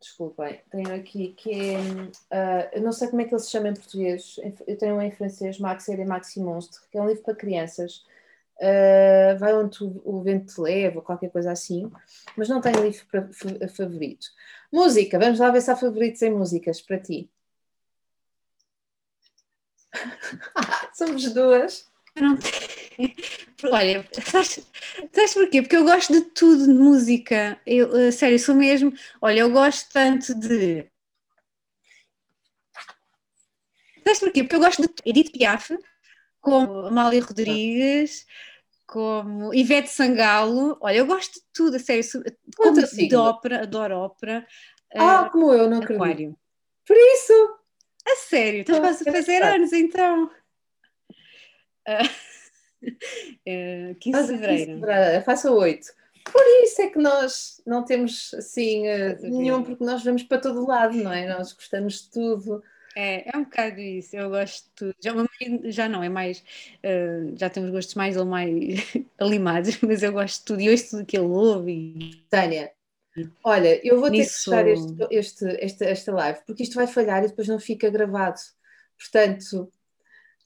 Desculpem, tenho aqui que é. eu não sei como é que ele se chama em português, eu tenho um em francês, Max et Maxi Monstre, que é um livro para crianças. Vai onde o vento te leva, qualquer coisa assim, mas não tenho livro para, favorito. Música, vamos lá ver se há favoritos em músicas para ti. Somos duas. Olha, sabes, sabes porquê? Porque eu gosto de tudo de música. Eu, sério, sou mesmo. Olha, eu gosto tanto de. Sabes porquê? Porque eu gosto de Edith Piaf, como Amália Rodrigues, como Ivete Sangalo. Olha, eu gosto de tudo, a sério. Como de ópera, adoro ópera. Ah, uh, como eu, não aquário. acredito. Por isso! A sério, estás quase a fazer anos então. Uh, uh, 15 de fevereiro. Faça 8. Por isso é que nós não temos assim uh, nenhum, porque nós vamos para todo lado, não é? Nós gostamos de tudo. É, é um bocado isso, eu gosto de tudo. Já, já não, é mais. Uh, já temos gostos mais ou mais alimados, mas eu gosto de tudo e ouço tudo que ouve. E... Tânia, olha, eu vou Nisso... ter que fechar este, este, esta, esta live, porque isto vai falhar e depois não fica gravado. Portanto,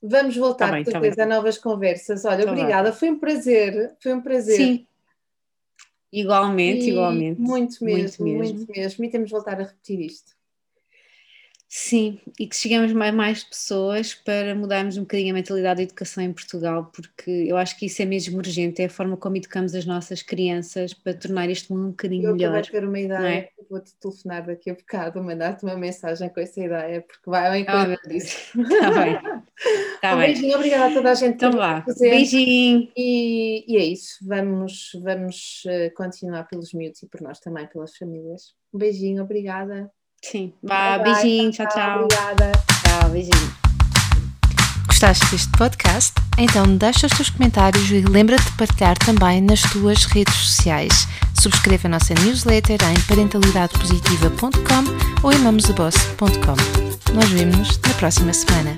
vamos voltar tá bem, depois tá a novas conversas. Olha, tá obrigada, bem. foi um prazer, foi um prazer. Sim. Igualmente, e igualmente. Muito mesmo, muito mesmo, muito mesmo. E temos de voltar a repetir isto. Sim, e que cheguemos a mais pessoas para mudarmos um bocadinho a mentalidade da educação em Portugal, porque eu acho que isso é mesmo urgente, é a forma como educamos as nossas crianças para tornar este mundo um bocadinho eu melhor. Eu ter uma ideia, é? vou-te telefonar daqui a bocado, mandar-te uma mensagem com essa ideia, porque vai ao encontro oh, disso. Está bem. Tá um bem. beijinho, obrigada a toda a gente então vá. Beijinho. E, e é isso, vamos, vamos eh, continuar pelos miúdos e por nós também, pelas famílias. Um beijinho, obrigada. Sim. Vá, beijinho, tchau, tchau. Obrigada. Tchau, beijinho. Gostaste deste podcast? Então deixa os teus comentários e lembra-te de partilhar também nas tuas redes sociais. Subscreva a nossa newsletter em parentalidadepositiva.com ou em mamosdeboss.com. Nós vemos-nos na próxima semana.